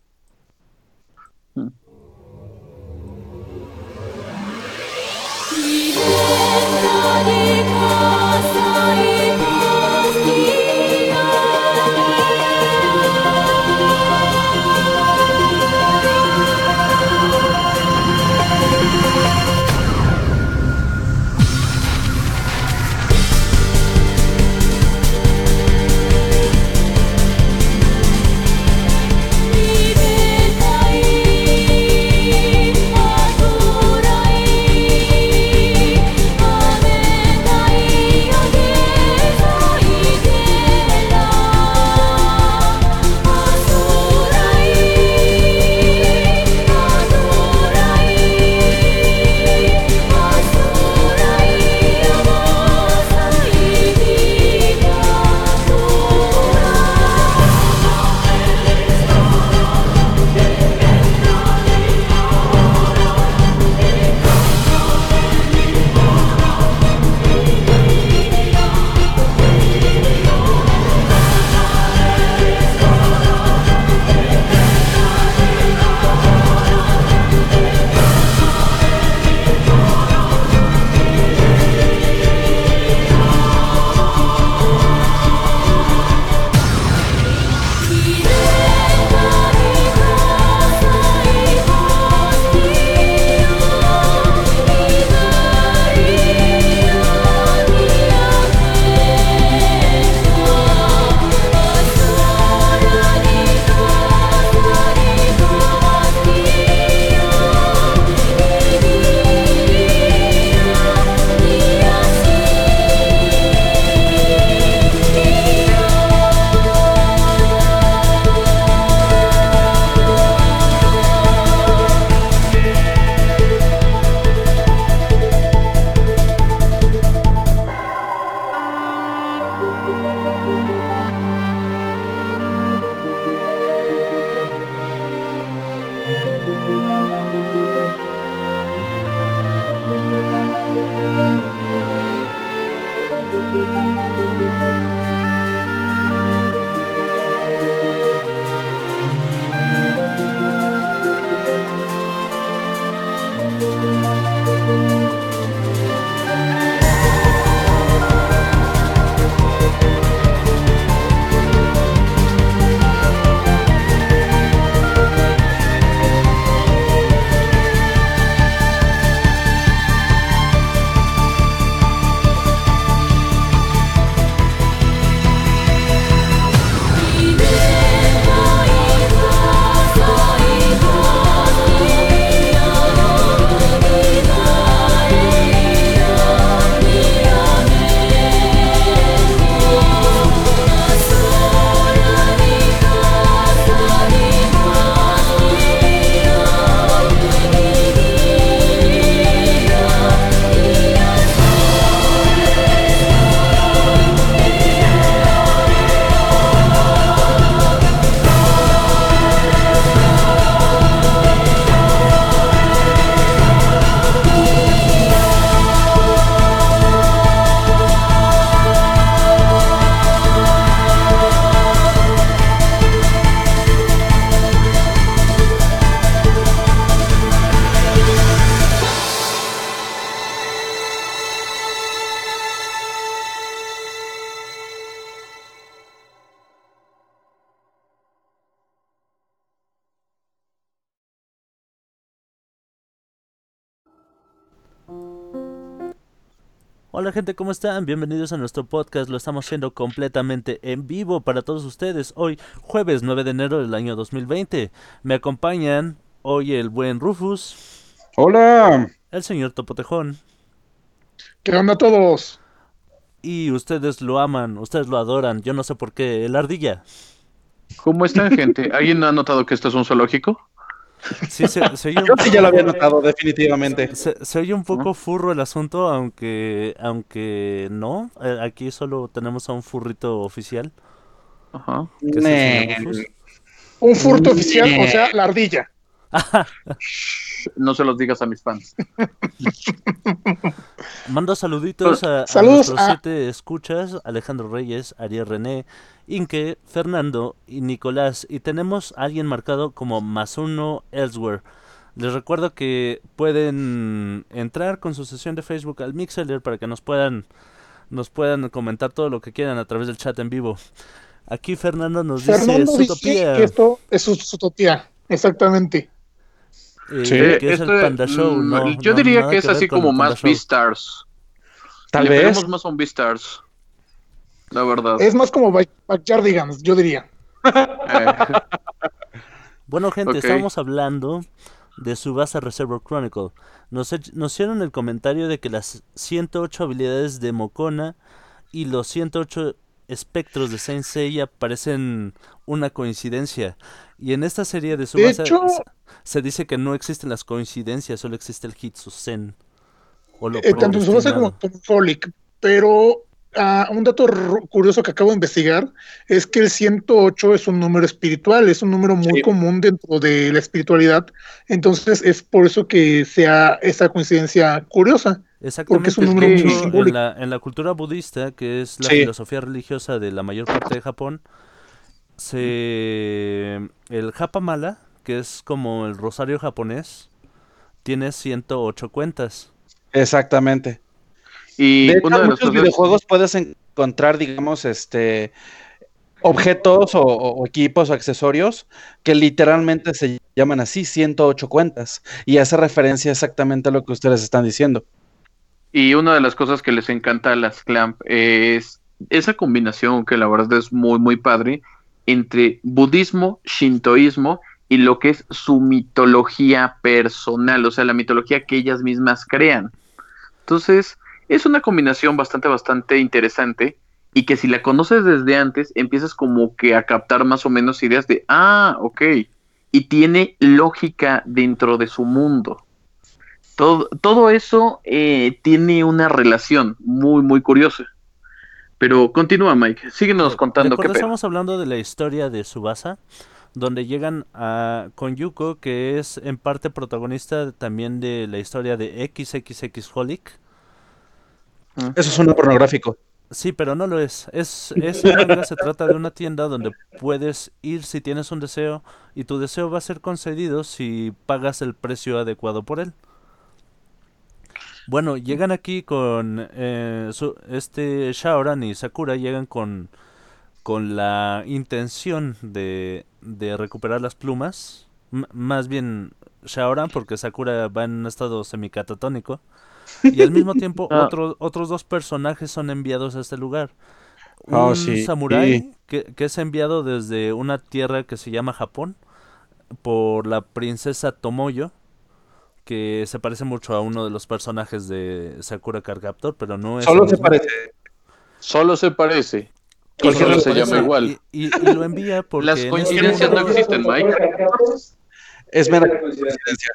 Speaker 2: gente, ¿cómo están? Bienvenidos a nuestro podcast. Lo estamos haciendo completamente en vivo para todos ustedes. Hoy, jueves 9 de enero del año 2020. Me acompañan hoy el buen Rufus.
Speaker 4: Hola.
Speaker 2: El señor Topotejón.
Speaker 1: ¿Qué onda a todos?
Speaker 2: Y ustedes lo aman, ustedes lo adoran. Yo no sé por qué. El ardilla.
Speaker 3: ¿Cómo están, gente? ¿Alguien ha notado que esto es un zoológico?
Speaker 2: Sí, se, se oye un
Speaker 4: Yo sí ya lo había notado, definitivamente.
Speaker 2: Se, se oye un poco furro el asunto, aunque aunque no. Eh, Aquí solo tenemos a un furrito oficial.
Speaker 3: Ajá.
Speaker 1: Un furto oficial, o sea, la ardilla.
Speaker 3: No se los digas a mis fans.
Speaker 2: Mando saluditos a, a nuestros
Speaker 1: a-
Speaker 2: siete escuchas, Alejandro Reyes, Ariel René, Inke, Fernando y Nicolás. Y tenemos a alguien marcado como más uno elsewhere. Les recuerdo que pueden entrar con su sesión de Facebook al Mixler para que nos puedan nos puedan comentar todo lo que quieran a través del chat en vivo. Aquí Fernando nos dice
Speaker 1: Fernando dice
Speaker 2: Zootopia,
Speaker 1: que esto es topía, exactamente.
Speaker 2: eh,
Speaker 4: Sí,
Speaker 2: que es
Speaker 3: Esto-
Speaker 2: el Panda Show.
Speaker 3: mm,
Speaker 2: no-
Speaker 3: yo
Speaker 2: no-
Speaker 3: diría que es
Speaker 2: ver
Speaker 3: así
Speaker 2: con
Speaker 3: como más. Beastars.
Speaker 4: Tal
Speaker 3: Le
Speaker 4: vez.
Speaker 3: más Beastars. La verdad.
Speaker 1: Es más como Back- Backyardigans, yo diría.
Speaker 3: Eh,
Speaker 2: Bueno, gente,
Speaker 3: Ok.
Speaker 2: estábamos hablando de Subasa Reservoir Chronicle. Nos, hicieron el comentario de que las 108 habilidades de Mokona y los 108 espectros de Saint Seiya parecen una coincidencia. Y en esta serie de Subasa
Speaker 1: hecho-
Speaker 2: se, se dice que no existen las coincidencias, solo existe el Hitsusen. O lo
Speaker 1: Eh, tanto en Subasa como en Frolic, pero ah, un dato curioso que acabo de investigar es que el 108 es un número espiritual, es un número muy
Speaker 4: Sí.
Speaker 1: común dentro de la espiritualidad, entonces es por eso que sea esa coincidencia curiosa.
Speaker 2: Exactamente,
Speaker 1: es un número muy
Speaker 2: en
Speaker 1: simbólico.
Speaker 2: la, en la cultura budista, que es la
Speaker 4: Sí.
Speaker 2: filosofía religiosa de la mayor parte de Japón, se el Japamala, que es como el rosario japonés, tiene 108 cuentas.
Speaker 4: Exactamente.
Speaker 3: Y
Speaker 4: De hecho, muchos videojuegos puedes encontrar, digamos, este objetos o, o equipos o accesorios que literalmente se llaman así, 108 cuentas. Y hace referencia exactamente a lo que ustedes están diciendo.
Speaker 3: Y una de las cosas que les encanta a las Clamp es esa combinación que la verdad es muy, muy padre entre budismo, shintoísmo y lo que es su mitología personal, o sea, la mitología que ellas mismas crean. Entonces, es una combinación bastante, bastante interesante y que si la conoces desde antes, empiezas como que a captar más o menos ideas de, ah, ok, y tiene lógica dentro de su mundo. Todo, todo eso eh, tiene una relación muy, muy curiosa. Pero continúa, Mike. Síguenos contando qué
Speaker 2: estamos hablando de la historia de Subasa, donde llegan a, con Yuko, que es en parte protagonista también de la historia de XXX Holic.
Speaker 4: Eso es un pornográfico.
Speaker 2: Sí, pero no lo es. Es, es manga, se trata de una tienda donde puedes ir si tienes un deseo y tu deseo va a ser concedido si pagas el precio adecuado por él. Bueno, llegan aquí con eh, su- este Shaoran y Sakura llegan con con la intención de, de recuperar las plumas. M- más bien Shaoran porque Sakura va en un estado semicatatónico. Y al mismo tiempo
Speaker 3: Ah.
Speaker 2: otro- otros dos personajes son enviados a este lugar.
Speaker 4: Oh,
Speaker 2: Un
Speaker 4: sí.
Speaker 2: samurái que, que es enviado desde una tierra que se llama Japón por la princesa Tomoyo, que se parece mucho a uno de los personajes de Sakura Card Captor, pero no es
Speaker 4: Solo se
Speaker 2: mismo.
Speaker 4: parece.
Speaker 3: Solo se parece.
Speaker 4: Y
Speaker 3: Y solo
Speaker 4: se
Speaker 3: llama igual.
Speaker 2: Y, y- y lo envía porque
Speaker 3: Las
Speaker 2: este
Speaker 3: coincidencias no existen, Mike.
Speaker 4: Es mera coincidencia.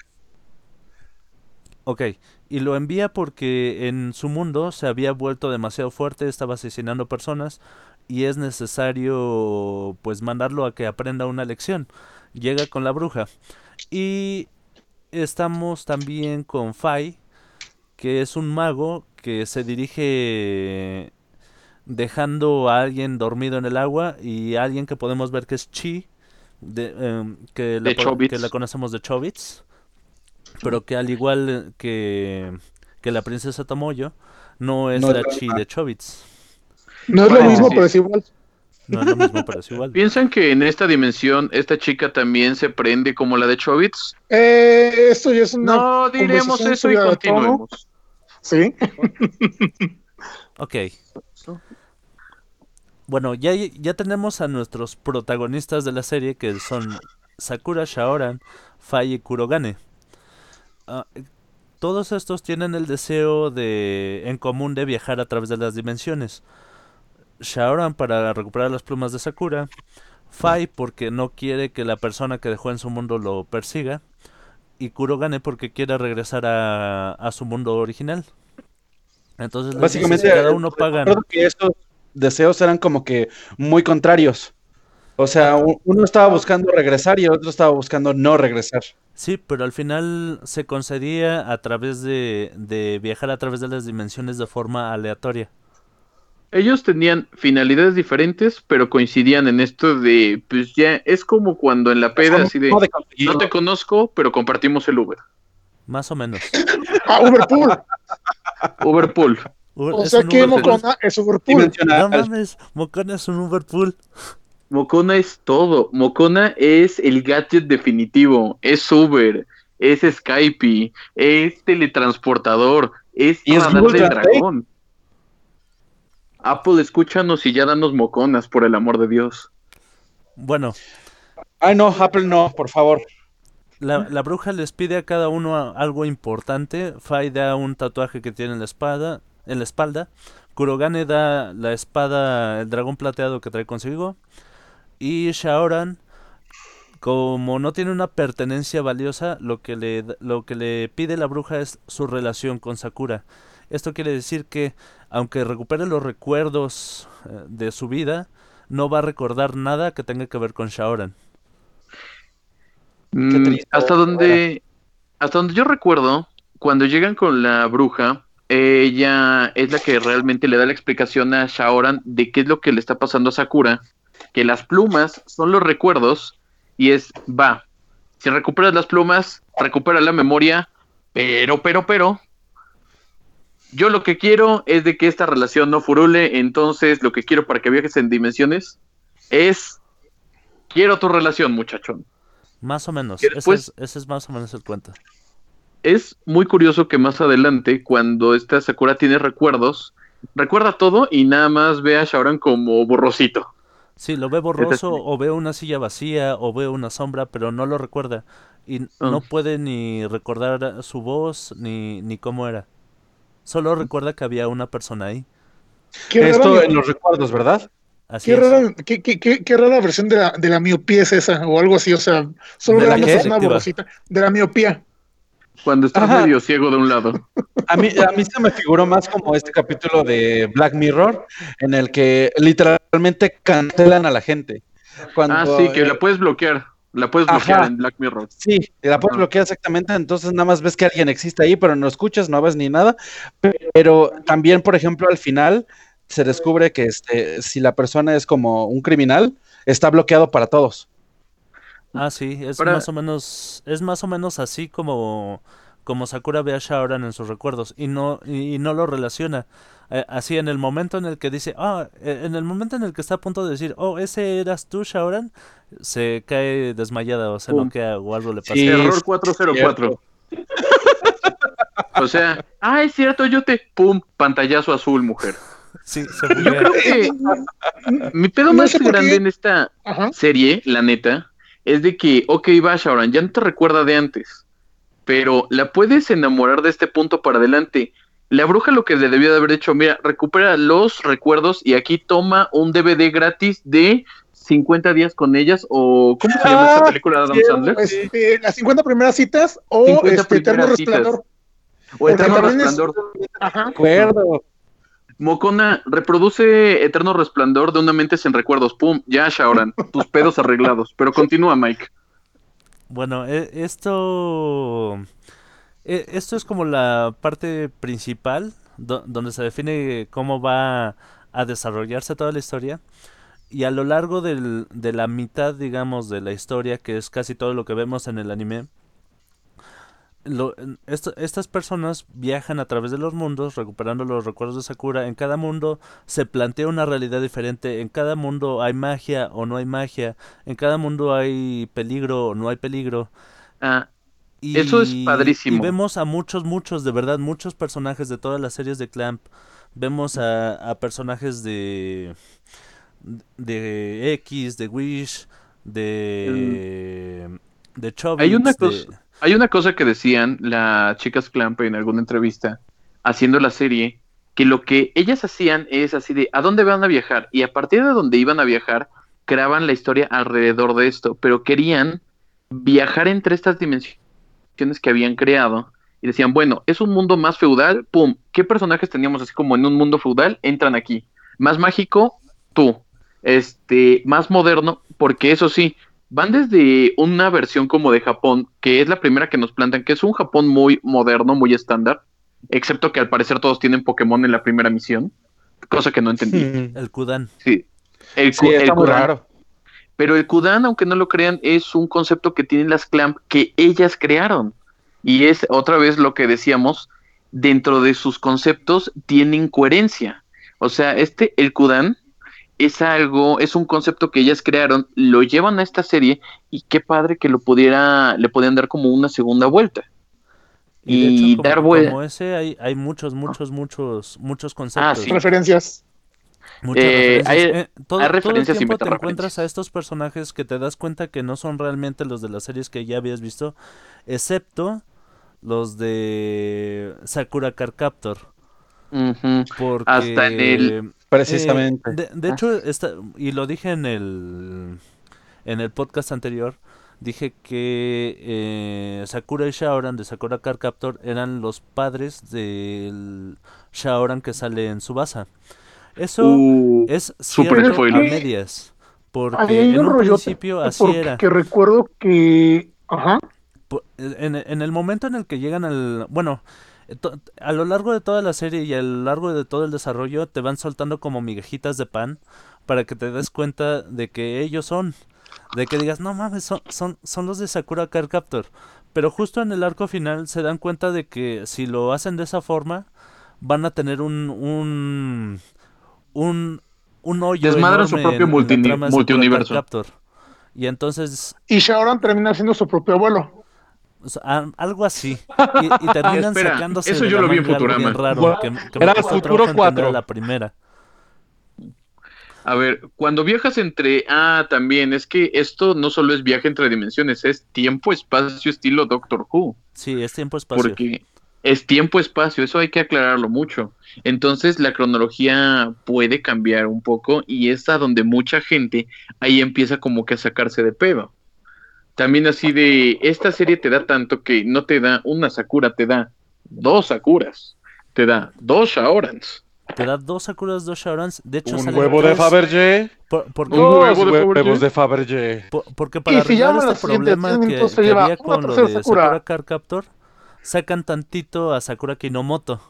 Speaker 2: Ok, y lo envía porque en su mundo se había vuelto demasiado fuerte, estaba asesinando personas y es necesario pues mandarlo a que aprenda una lección. Llega con la bruja. Y estamos también con Fai, que es un mago que se dirige dejando a alguien dormido en el agua y a alguien que podemos ver que es Chi, de, em, que, la,
Speaker 3: De
Speaker 2: que la conocemos de Chobits, pero que al igual que, que la princesa Tomoyo, no es
Speaker 4: No
Speaker 2: la Chi de Chobits.
Speaker 1: No es
Speaker 3: Bueno,
Speaker 1: lo mismo,
Speaker 3: sí.
Speaker 1: pero es igual.
Speaker 2: No es lo mismo, pero es igual.
Speaker 3: ¿Piensan que en esta dimensión esta chica también se prende como la de Chobits?
Speaker 1: Eh, esto ya es una
Speaker 3: No diremos eso y continuemos.
Speaker 1: Sí.
Speaker 2: Ok. Bueno, ya, ya tenemos a nuestros protagonistas de la serie que son Sakura Shaoran, Fai y Kurogane. Ah, todos estos tienen el deseo de en común de viajar a través de las dimensiones. Shaoran para recuperar las plumas de Sakura, Fai porque no quiere que la persona que dejó en su mundo lo persiga y Kurogane porque quiere regresar a, a su mundo original. Entonces,
Speaker 4: Básicamente,
Speaker 2: si cada uno paga.
Speaker 4: que estos deseos eran como que muy contrarios. O sea, uno estaba buscando regresar y el otro estaba buscando no regresar.
Speaker 2: Sí, pero al final se concedía a través de, de viajar a través de las dimensiones de forma aleatoria.
Speaker 3: Ellos tenían finalidades diferentes, pero coincidían en esto de, pues ya, es como cuando en la peda, así de,
Speaker 4: no
Speaker 3: te conozco, pero compartimos el Uber.
Speaker 2: Más o menos.
Speaker 1: Ah, Uberpool.
Speaker 3: Uberpool.
Speaker 1: O sea que. Mocona es Uberpool.
Speaker 2: No mames, Mocona es un Uberpool.
Speaker 3: Mocona es todo. Mocona es el gadget definitivo. Es Uber, es Skype, es teletransportador, es
Speaker 4: Y es
Speaker 3: dragón. Apple, escúchanos y ya danos moconas, por el amor de Dios.
Speaker 2: Bueno,
Speaker 4: Ay, no, Apple no, por favor.
Speaker 2: la, la bruja les pide a cada uno algo importante. Fai da un tatuaje que tiene en la espada, en la espalda. Kurogane da la espada, el dragón plateado que trae consigo. Y Shaoran, como no tiene una pertenencia valiosa, lo que le, lo que le pide la bruja es su relación con Sakura. Esto quiere decir que, aunque recupere los recuerdos eh, de su vida, no va a recordar nada que tenga que ver con Shaoran.
Speaker 3: Mm, hasta donde hasta donde yo recuerdo, cuando llegan con la bruja, ella es la que realmente le da la explicación a Shaoran de qué es lo que le está pasando a Sakura, que las plumas son los recuerdos y es va. Si recuperas las plumas, recupera la memoria, pero pero pero yo lo que quiero es de que esta relación no furule, entonces lo que quiero para que viajes en dimensiones es quiero tu relación, muchachón.
Speaker 2: Más o menos. Ese,
Speaker 3: después-
Speaker 2: es, ese es más o menos el cuento.
Speaker 3: Es muy curioso que más adelante, cuando esta Sakura tiene recuerdos, recuerda todo y nada más ve a Shaoran como borrosito.
Speaker 2: Sí, lo ve borroso o ve una silla vacía o ve una sombra, pero no lo recuerda. Y n-
Speaker 3: Ah.
Speaker 2: no puede ni recordar su voz ni, ni cómo era. Solo recuerda que había una persona ahí.
Speaker 1: Qué rara,
Speaker 4: Esto
Speaker 1: mi-
Speaker 4: en los recuerdos, ¿verdad?
Speaker 2: Así
Speaker 1: qué
Speaker 2: es.
Speaker 1: rara, qué, qué- qué- qué rara versión de la, de la miopía es esa, o algo así, o sea, solo
Speaker 2: ¿De la
Speaker 1: una borrosita. De la miopía.
Speaker 3: Cuando estás
Speaker 4: Ajá.
Speaker 3: medio ciego de un lado.
Speaker 4: A mí, a mí se me figuró más como este capítulo de Black Mirror, en el que literalmente cancelan a la gente. Cuando,
Speaker 3: ah, sí, que
Speaker 4: eh,
Speaker 3: la puedes bloquear. La puedes
Speaker 4: Ajá.
Speaker 3: bloquear en Black Mirror.
Speaker 4: Sí, la puedes bloquear exactamente, entonces nada más ves que alguien existe ahí, pero no escuchas, no ves ni nada. Pero también, por ejemplo, al final se descubre que este, si la persona es como un criminal, está bloqueado para todos.
Speaker 2: Ah, sí, es
Speaker 3: Para-
Speaker 2: más o menos, es más o menos así como, como Sakura ve a Shaoran en sus recuerdos y no, y, y no lo relaciona. Eh, así en el momento en el que dice, ah, eh, en el momento en el que está a punto de decir, oh, ese eras tú, Shaoran, se cae desmayada o se
Speaker 3: Pum.
Speaker 2: noquea o algo le pasa.
Speaker 4: Sí,
Speaker 3: Error
Speaker 4: es
Speaker 3: 404. o sea, ah, es cierto, yo te. ¡Pum! Pantallazo azul, mujer.
Speaker 2: Sí, se
Speaker 3: Yo creo que mi pedo
Speaker 1: No
Speaker 3: más grande
Speaker 1: qué.
Speaker 3: en esta
Speaker 1: Ajá.
Speaker 3: serie, la neta, es de que, ok, va, Shaoran, ya no te recuerda de antes, pero la puedes enamorar de este punto para adelante. La bruja lo que le debió de haber hecho, mira, recupera los recuerdos y aquí toma un DVD gratis de 50 días con ellas, o ¿cómo se llama esta
Speaker 4: Ah,
Speaker 3: película de Adam Sandler?
Speaker 1: Este, las 50 primeras citas o
Speaker 3: 50
Speaker 1: este, Eterno
Speaker 3: primeras citas.
Speaker 1: Resplandor.
Speaker 3: O Eterno
Speaker 1: también es-
Speaker 3: Resplandor.
Speaker 1: Ajá.
Speaker 4: acuerdo.
Speaker 3: Mocona, reproduce Eterno Resplandor de una mente sin recuerdos. Pum, ya, Shaoran, tus pedos arreglados. Pero continúa, Mike.
Speaker 2: Bueno, e- esto, e- esto es como la parte principal do- donde se define cómo va a desarrollarse toda la historia. Y a lo largo del- de la mitad, digamos, de la historia, que es casi todo lo que vemos en el anime, lo- esto- estas personas viajan a través de los mundos, recuperando los recuerdos de Sakura. En cada mundo se plantea una realidad diferente. En cada mundo hay magia o no hay magia. En cada mundo hay peligro o no hay peligro.
Speaker 3: Ah,
Speaker 2: Y,
Speaker 3: Eso es padrísimo.
Speaker 2: Y vemos a muchos, muchos, de verdad, muchos personajes de todas las series de Clamp Vemos a, a personajes de de X, de Wish, de de Chobits,
Speaker 3: Hay una
Speaker 2: de-
Speaker 3: cosa- Hay una cosa que decían las chicas Clamp en alguna entrevista haciendo la serie, que lo que ellas hacían es así de a dónde van a viajar y a partir de donde iban a viajar creaban la historia alrededor de esto, pero querían viajar entre estas dimensiones que habían creado y decían, bueno, es un mundo más feudal, pum, ¿qué personajes teníamos así como en un mundo feudal? Entran aquí. Más mágico, tú. Este, más moderno, porque eso sí, van desde una versión como de Japón, que es la primera que nos plantan, que es un Japón muy moderno, muy estándar, excepto que al parecer todos tienen Pokémon en la primera misión, cosa que no entendí.
Speaker 2: el Kudan.
Speaker 3: Sí. El,
Speaker 4: Sí,
Speaker 3: Kudan.
Speaker 4: raro.
Speaker 3: Pero el Kudan, aunque no lo crean, es un concepto que tienen las Clamp que ellas crearon. Y es otra vez lo que decíamos, dentro de sus conceptos tienen coherencia. O sea, este, el Kudan, es algo, es un concepto que ellas crearon, lo llevan a esta serie y qué padre que lo pudiera, le podían dar como una segunda vuelta.
Speaker 2: Y, de
Speaker 3: Y
Speaker 2: hecho, como,
Speaker 3: dar vuel-
Speaker 2: como ese hay, hay muchos, muchos, muchos, muchos conceptos.
Speaker 3: sí.
Speaker 1: Referencias.
Speaker 2: Muchas
Speaker 3: Eh,
Speaker 2: referencias.
Speaker 3: hay-
Speaker 2: Eh, todo,
Speaker 3: hay
Speaker 2: todo el
Speaker 3: referencias y
Speaker 2: tiempo te encuentras a estos personajes que te das cuenta que no son realmente los de las series que ya habías visto, excepto los de Sakura Card Captor. Porque,
Speaker 3: Hasta en el-
Speaker 4: Precisamente.
Speaker 2: eh, de, de hecho, esta, y lo dije en el, en el podcast anterior, dije que eh, Sakura y Shaoran de Sakura Card Captor eran los padres del Shaoran que sale en Subasa. Eso
Speaker 3: Uh,
Speaker 2: es
Speaker 3: super
Speaker 2: cierto a
Speaker 3: spoiler.
Speaker 2: medias. Porque
Speaker 1: Ahí
Speaker 2: en
Speaker 1: un
Speaker 2: principio así
Speaker 1: porque
Speaker 2: era.
Speaker 1: que recuerdo que... Ajá.
Speaker 2: En, en el momento en el que llegan al... Bueno, a lo largo de toda la serie y a lo largo de todo el desarrollo te van soltando como migajitas de pan para que te des cuenta de que ellos son. De que digas, no mames, son, son, son los de Sakura Card Captor. Pero justo en el arco final se dan cuenta de que si lo hacen de esa forma, van a tener un... un un, un hoyo
Speaker 3: Desmadran su propio multiuniverso.
Speaker 2: Captor. Y entonces
Speaker 1: Y Shaoran termina siendo su propio abuelo.
Speaker 2: O sea, a- algo así. Y, y terminan
Speaker 3: Espera,
Speaker 2: sacándose
Speaker 3: eso
Speaker 2: de
Speaker 3: yo
Speaker 2: la
Speaker 3: lo vi en Futurama.
Speaker 2: raro,
Speaker 4: Bueno,
Speaker 2: que, que me
Speaker 4: era Futuro
Speaker 2: trabajo entender
Speaker 4: 4.
Speaker 2: la primera.
Speaker 3: A ver, cuando viajas entre... Ah, también, es que esto no solo es viaje entre dimensiones, es tiempo, espacio, estilo Doctor Who.
Speaker 2: Sí, es tiempo espacio.
Speaker 3: Porque es tiempo, espacio, eso hay que aclararlo mucho. Entonces la cronología puede cambiar un poco y es a donde mucha gente ahí empieza como que a sacarse de pedo. También así de, esta serie te da tanto que no te da una Sakura, te da dos Sakuras, te da dos Shaorans.
Speaker 2: Te da dos Sakuras, dos Shaorans. De hecho,
Speaker 4: Un huevo de Fabergé.
Speaker 2: por- porque,
Speaker 3: Un huevo de Fabergé.
Speaker 4: huevos de Fabergé.
Speaker 2: por- porque para arreglar este problema
Speaker 1: 10
Speaker 2: que, que
Speaker 1: lleva
Speaker 2: había con lo de
Speaker 1: Sakura.
Speaker 2: Sakura Card Captor, sacan tantito a Sakura Kinomoto.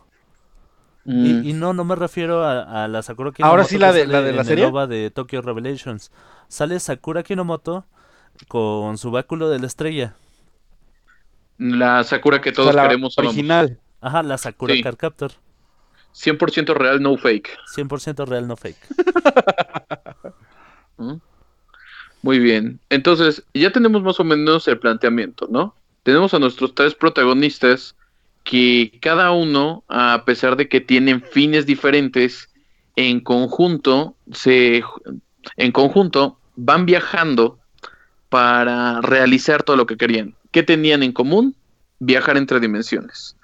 Speaker 3: Mm.
Speaker 2: Y, y no, no me refiero a, a la Sakura Kinomoto.
Speaker 4: Ahora sí la
Speaker 2: que
Speaker 4: de- la de la serie.
Speaker 2: De Tokyo Revelations. Sale Sakura Kinomoto con su báculo de la estrella.
Speaker 3: La Sakura que
Speaker 4: O
Speaker 3: todos
Speaker 4: sea, la
Speaker 3: queremos amamos.
Speaker 4: original.
Speaker 2: Ajá, la Sakura
Speaker 3: Sí.
Speaker 2: Card Captor.
Speaker 3: 100% real, no fake.
Speaker 2: 100% real, no fake.
Speaker 3: ¿Mm? Muy bien. Entonces, ya tenemos más o menos el planteamiento, ¿no? Tenemos a nuestros tres protagonistas que cada uno, a pesar de que tienen fines diferentes, en conjunto se en conjunto van viajando para realizar todo lo que querían. ¿Qué tenían en común? Viajar entre dimensiones.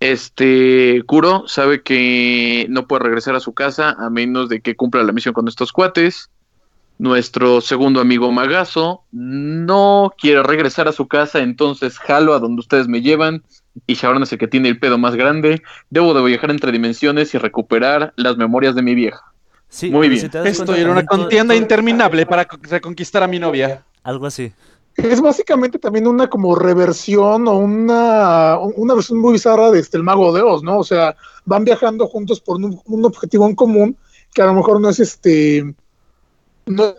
Speaker 3: Este Kuro sabe que no puede regresar a su casa a menos de que cumpla la misión con estos cuates. Nuestro segundo amigo Magazo no quiere regresar a su casa, entonces jalo a donde ustedes me llevan. Y Shaoran es el que tiene el pedo más grande. Debo de viajar entre dimensiones y recuperar las memorias de mi vieja.
Speaker 2: Sí,
Speaker 3: Muy bien.
Speaker 2: si
Speaker 4: Estoy en una
Speaker 2: todo-
Speaker 4: contienda
Speaker 2: todo-
Speaker 4: interminable para co- reconquistar a mi novia.
Speaker 2: Algo así.
Speaker 1: Es básicamente también una como reversión o una, una versión muy bizarra de este, el Mago de Oz, ¿no? O sea, van viajando juntos por un, un objetivo en común que a lo mejor no es este, no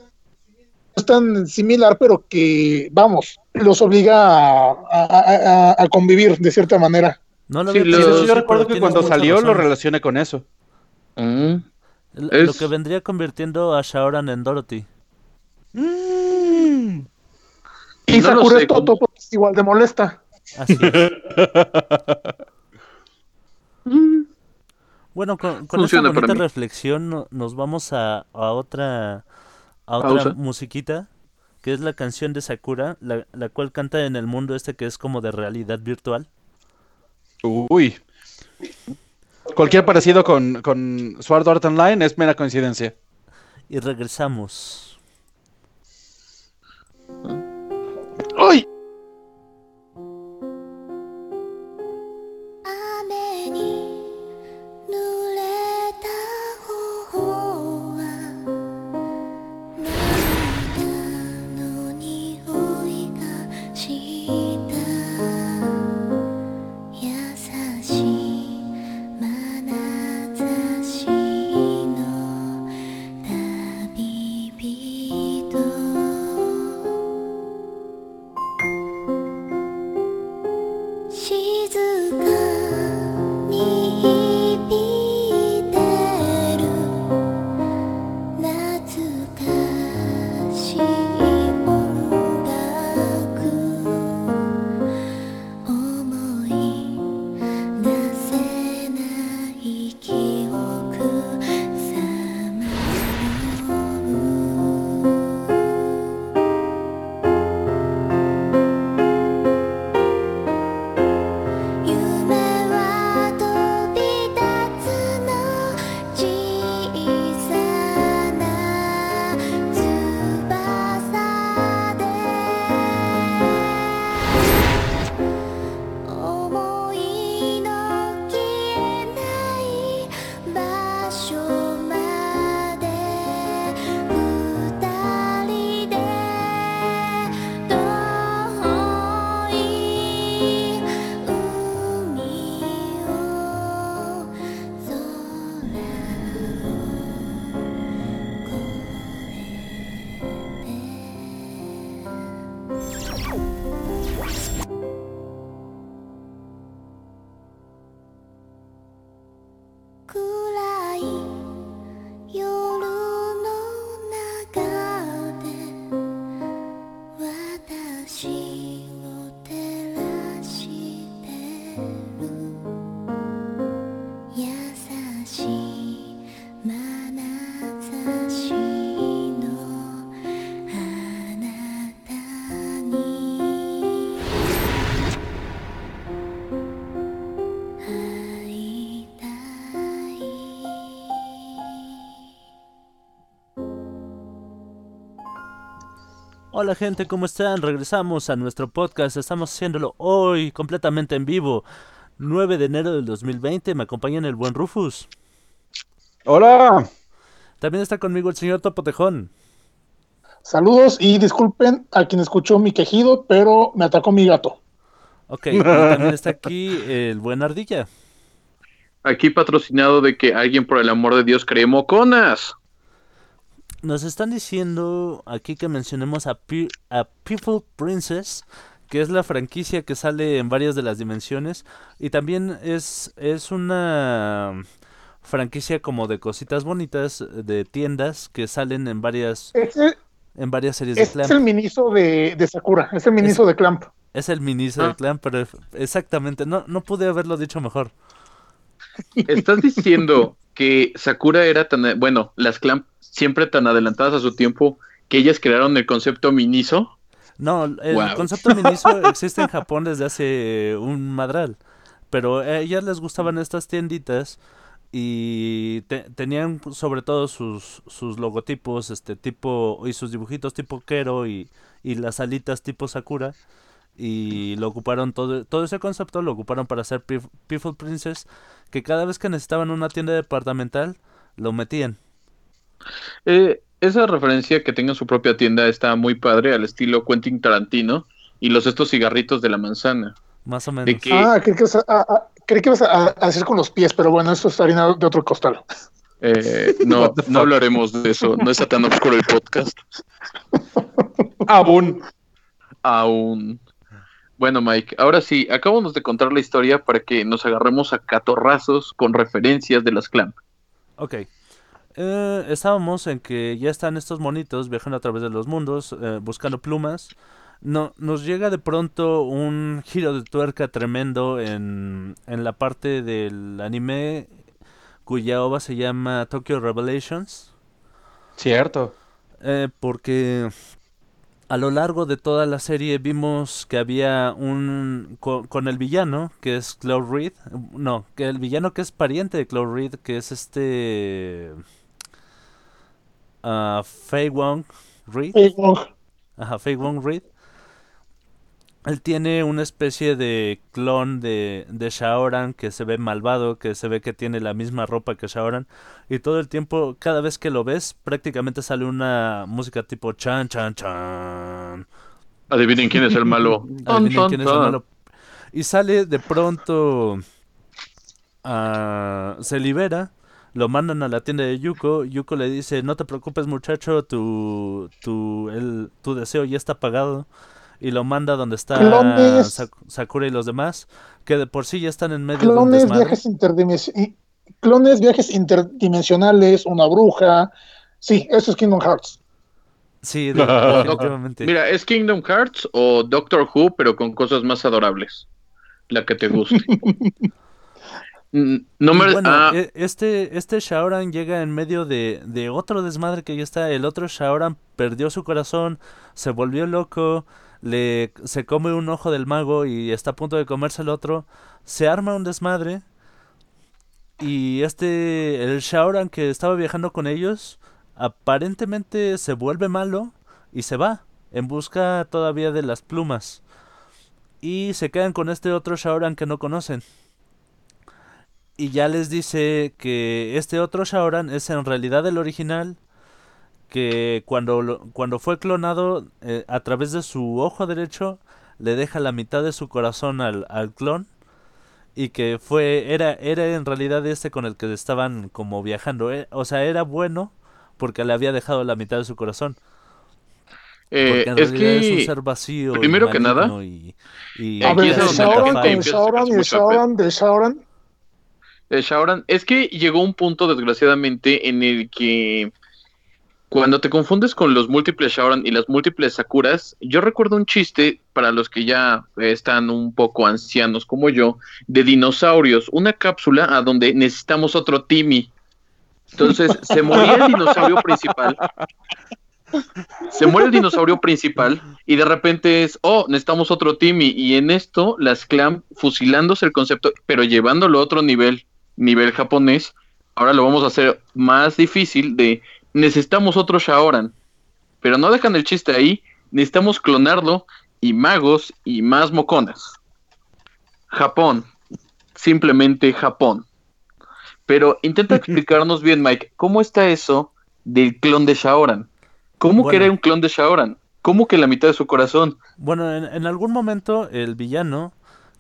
Speaker 1: es tan similar, pero que, vamos, los obliga a, a- a- a convivir de cierta manera.
Speaker 2: No lo
Speaker 3: Sí,
Speaker 4: yo recuerdo que cuando salió lo relacioné con eso.
Speaker 3: Mm.
Speaker 2: Lo-
Speaker 3: Es-
Speaker 2: Lo que vendría convirtiendo a Shaoran en Dorothy.
Speaker 4: Mm.
Speaker 1: Y
Speaker 3: No
Speaker 1: Sakura
Speaker 3: sé,
Speaker 1: es Toto porque es igual de molesta.
Speaker 2: Así es. Bueno, con, con esta bonita reflexión no- nos vamos a, a otra a otra
Speaker 3: Pausa.
Speaker 2: musiquita que es la canción de Sakura, la, la cual canta en el mundo este que es como de realidad virtual.
Speaker 4: Uy. Cualquier parecido con, con Sword Art Online es mera coincidencia.
Speaker 2: Y regresamos.
Speaker 1: ¡Ay!
Speaker 6: 雨
Speaker 2: Hola gente, ¿cómo están? Regresamos a nuestro podcast. Estamos haciéndolo hoy completamente en vivo. 9 de enero del 2020. Me acompaña el buen Rufus.
Speaker 4: ¡Hola!
Speaker 2: También está conmigo el señor Topo Tejón.
Speaker 1: Saludos y disculpen a quien escuchó mi quejido, pero me atacó mi gato.
Speaker 2: Ok, y también está aquí el buen Ardilla.
Speaker 3: Aquí patrocinado de que alguien por el amor de Dios cree moconas.
Speaker 2: Nos están diciendo aquí que mencionemos a, a People Princess, que es la franquicia que sale en varias de las dimensiones. Y también es, es una franquicia como de cositas bonitas, de tiendas que salen en varias, en varias series de
Speaker 1: este es
Speaker 2: Clamp.
Speaker 1: el miniso de, de Sakura, es el miniso de Clamp.
Speaker 2: Es el miniso
Speaker 3: Ah.
Speaker 2: de Clamp, pero exactamente, no, no pude haberlo dicho mejor.
Speaker 3: ¿Estás diciendo que Sakura era tan, bueno, las Clamp siempre tan adelantadas a su tiempo que ellas crearon el concepto Miniso?
Speaker 2: No, el concepto Miniso existe en Japón desde hace un madral. Pero a ellas les gustaban estas tienditas y te- tenían sobre todo sus, sus logotipos, este tipo, y sus dibujitos tipo Kero y, y las alitas tipo Sakura. Y lo ocuparon todo, todo ese concepto lo ocuparon para hacer People Princess, que cada vez que necesitaban una tienda departamental, lo metían.
Speaker 3: Eh, esa referencia que tengan su propia tienda está muy padre al estilo Quentin Tarantino y los estos cigarritos de la manzana.
Speaker 2: Más o menos.
Speaker 3: De que
Speaker 1: Ah, creí que, vas a, a- creí que ibas a, a hacer con los pies, pero bueno, eso es harina de otro costal.
Speaker 3: eh, no, no hablaremos de eso, no está tan oscuro el podcast
Speaker 4: Aún.
Speaker 3: aún. Bueno, Mike, ahora sí, acabamos de contar la historia para que nos agarremos a catorrazos con referencias de las clan.
Speaker 2: Ok. Eh, estábamos en que ya están estos monitos viajando a través de los mundos, eh, buscando plumas. No, nos llega de pronto un giro de tuerca tremendo en, en la parte del anime cuya ova se llama Tokyo Revelations.
Speaker 4: Cierto.
Speaker 2: Eh, porque a lo largo de toda la serie vimos que había un co- con, el villano que es Cloud Reed, no, que el villano que es pariente de Cloud Reed, que es este ah, Fei Wong Reed,
Speaker 1: Eh, Wong,
Speaker 2: ajá, Fei Wong Reed. Él tiene una especie de clon de, de Shaoran que se ve malvado, que se ve que tiene la misma ropa que Shaoran. Y todo el tiempo, cada vez que lo ves, prácticamente sale una música tipo chan, chan, chan.
Speaker 3: Adivinen quién es el malo.
Speaker 2: Adivinen quién es el malo. Y sale de pronto. ah, se libera. Lo mandan a la tienda de Yuko. Yuko le dice: No te preocupes, muchacho. Tu, tu, el, tu deseo ya está pagado. Y lo manda donde está
Speaker 1: Clones.
Speaker 2: Sak- Sakura y los demás. Que de por sí ya están en medio de un
Speaker 1: viajes interdimensionales. Clones, viajes interdimensionales, una bruja. Sí, eso es Kingdom Hearts.
Speaker 2: Sí, de- definitivamente.
Speaker 3: Mira, es Kingdom Hearts o Doctor Who, pero con cosas más adorables. La que te guste. No me.
Speaker 2: bueno,
Speaker 3: ah,
Speaker 2: e- este, este Shaoran llega en medio de, de otro desmadre que ya está. El otro Shaoran perdió su corazón, se volvió loco, le, se come un ojo del mago y está a punto de comerse el otro. Se arma un desmadre. Y este, el Shaoran que estaba viajando con ellos, aparentemente se vuelve malo y se va en busca todavía de las plumas. Y se quedan con este otro Shaoran que no conocen y ya les dice que este otro Shaoran es en realidad el original, que cuando, lo- cuando fue clonado eh, a través de su ojo derecho le deja la mitad de su corazón al, al clon y que fue era era en realidad este con el que estaban como viajando, eh, o sea, era bueno porque le había dejado la mitad de su corazón.
Speaker 3: eh,
Speaker 2: Porque en
Speaker 3: es
Speaker 2: realidad es un
Speaker 3: que.
Speaker 2: ser vacío y
Speaker 3: primero que nada,
Speaker 2: y, y-
Speaker 1: A ver, de
Speaker 3: gente
Speaker 1: con
Speaker 3: sacarse
Speaker 1: y de
Speaker 3: mucho de
Speaker 1: Shaoran,
Speaker 3: es que llegó un punto, desgraciadamente, en el que cuando te confundes con los múltiples Shaoran y las múltiples Sakuras, yo recuerdo un chiste para los que ya eh, están un poco ancianos como yo, de dinosaurios, una cápsula a donde necesitamos otro Timmy. Entonces, se moría el dinosaurio principal. Se muere el dinosaurio principal y de repente es, oh, necesitamos otro Timmy. Y en esto, las clan fusilándose el concepto, pero llevándolo a otro nivel, nivel japonés, ahora lo vamos a hacer más difícil de, necesitamos otro Shaoran. Pero no dejan el chiste ahí, necesitamos clonarlo y magos y más moconas. Japón, simplemente Japón. Pero intenta explicarnos bien, Mike, ¿cómo está eso del clon de Shaoran? ¿Cómo que
Speaker 2: Bueno.
Speaker 3: era un clon de Shaoran? ¿Cómo que la mitad de su corazón?
Speaker 2: Bueno, en, en algún momento el villano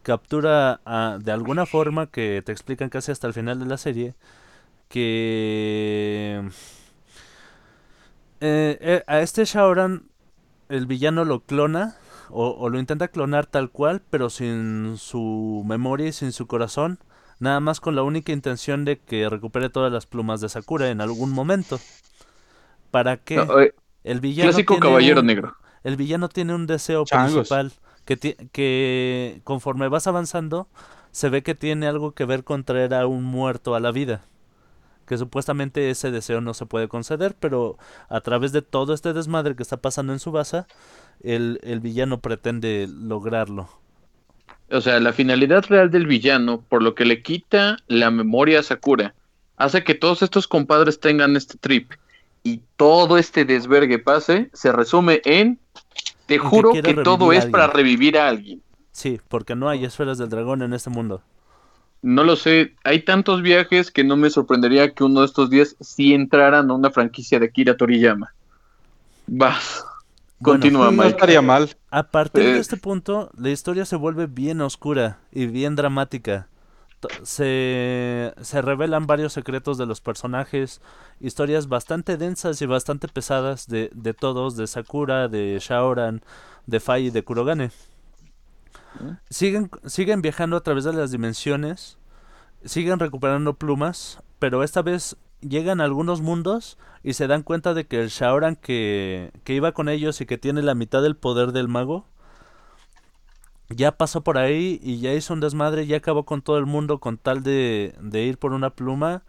Speaker 2: captura a- de alguna forma que te explican casi hasta el final de la serie que eh, eh, a este Shaoran el villano lo clona o, o lo intenta clonar tal cual, pero sin su memoria y sin su corazón, nada más con la única intención de que recupere todas las plumas de Sakura en algún momento. ¿Para qué?
Speaker 3: No, eh,
Speaker 2: El villano
Speaker 3: clásico
Speaker 2: tiene
Speaker 3: caballero
Speaker 2: un-
Speaker 3: negro.
Speaker 2: el villano tiene un deseo
Speaker 4: Changos.
Speaker 2: principal que conforme vas avanzando se ve que tiene algo que ver con traer a un muerto a la vida. Que supuestamente ese deseo no se puede conceder, pero a través de todo este desmadre que está pasando en su base, el, el villano pretende lograrlo.
Speaker 3: O sea, la finalidad real del villano, por lo que le quita la memoria a Sakura, hace que todos estos compadres tengan este trip y todo este desvergue pase, se resume en, te
Speaker 2: que
Speaker 3: juro
Speaker 2: quiere
Speaker 3: que todo es para revivir a alguien.
Speaker 2: Sí, porque no hay esferas del dragón en este mundo.
Speaker 3: No lo sé, hay tantos viajes que no me sorprendería que uno de estos días sí entraran a una franquicia de Kira Toriyama. Vas,
Speaker 2: Bueno,
Speaker 3: continúa,
Speaker 4: No estaría mal.
Speaker 2: A partir de
Speaker 3: Eh.
Speaker 2: este punto, la historia se vuelve bien oscura y bien dramática. Se, se revelan varios secretos de los personajes, historias bastante densas y bastante pesadas de, de todos, de Sakura, de Shaoran, de Fai y de Kurogane. Siguen, siguen viajando a través de las dimensiones, siguen recuperando plumas, pero esta vez llegan a algunos mundos y se dan cuenta de que el Shaoran que, que iba con ellos y que tiene la mitad del poder del mago, ya pasó por ahí y ya hizo un desmadre, ya acabó con todo el mundo con tal de, de ir por una pluma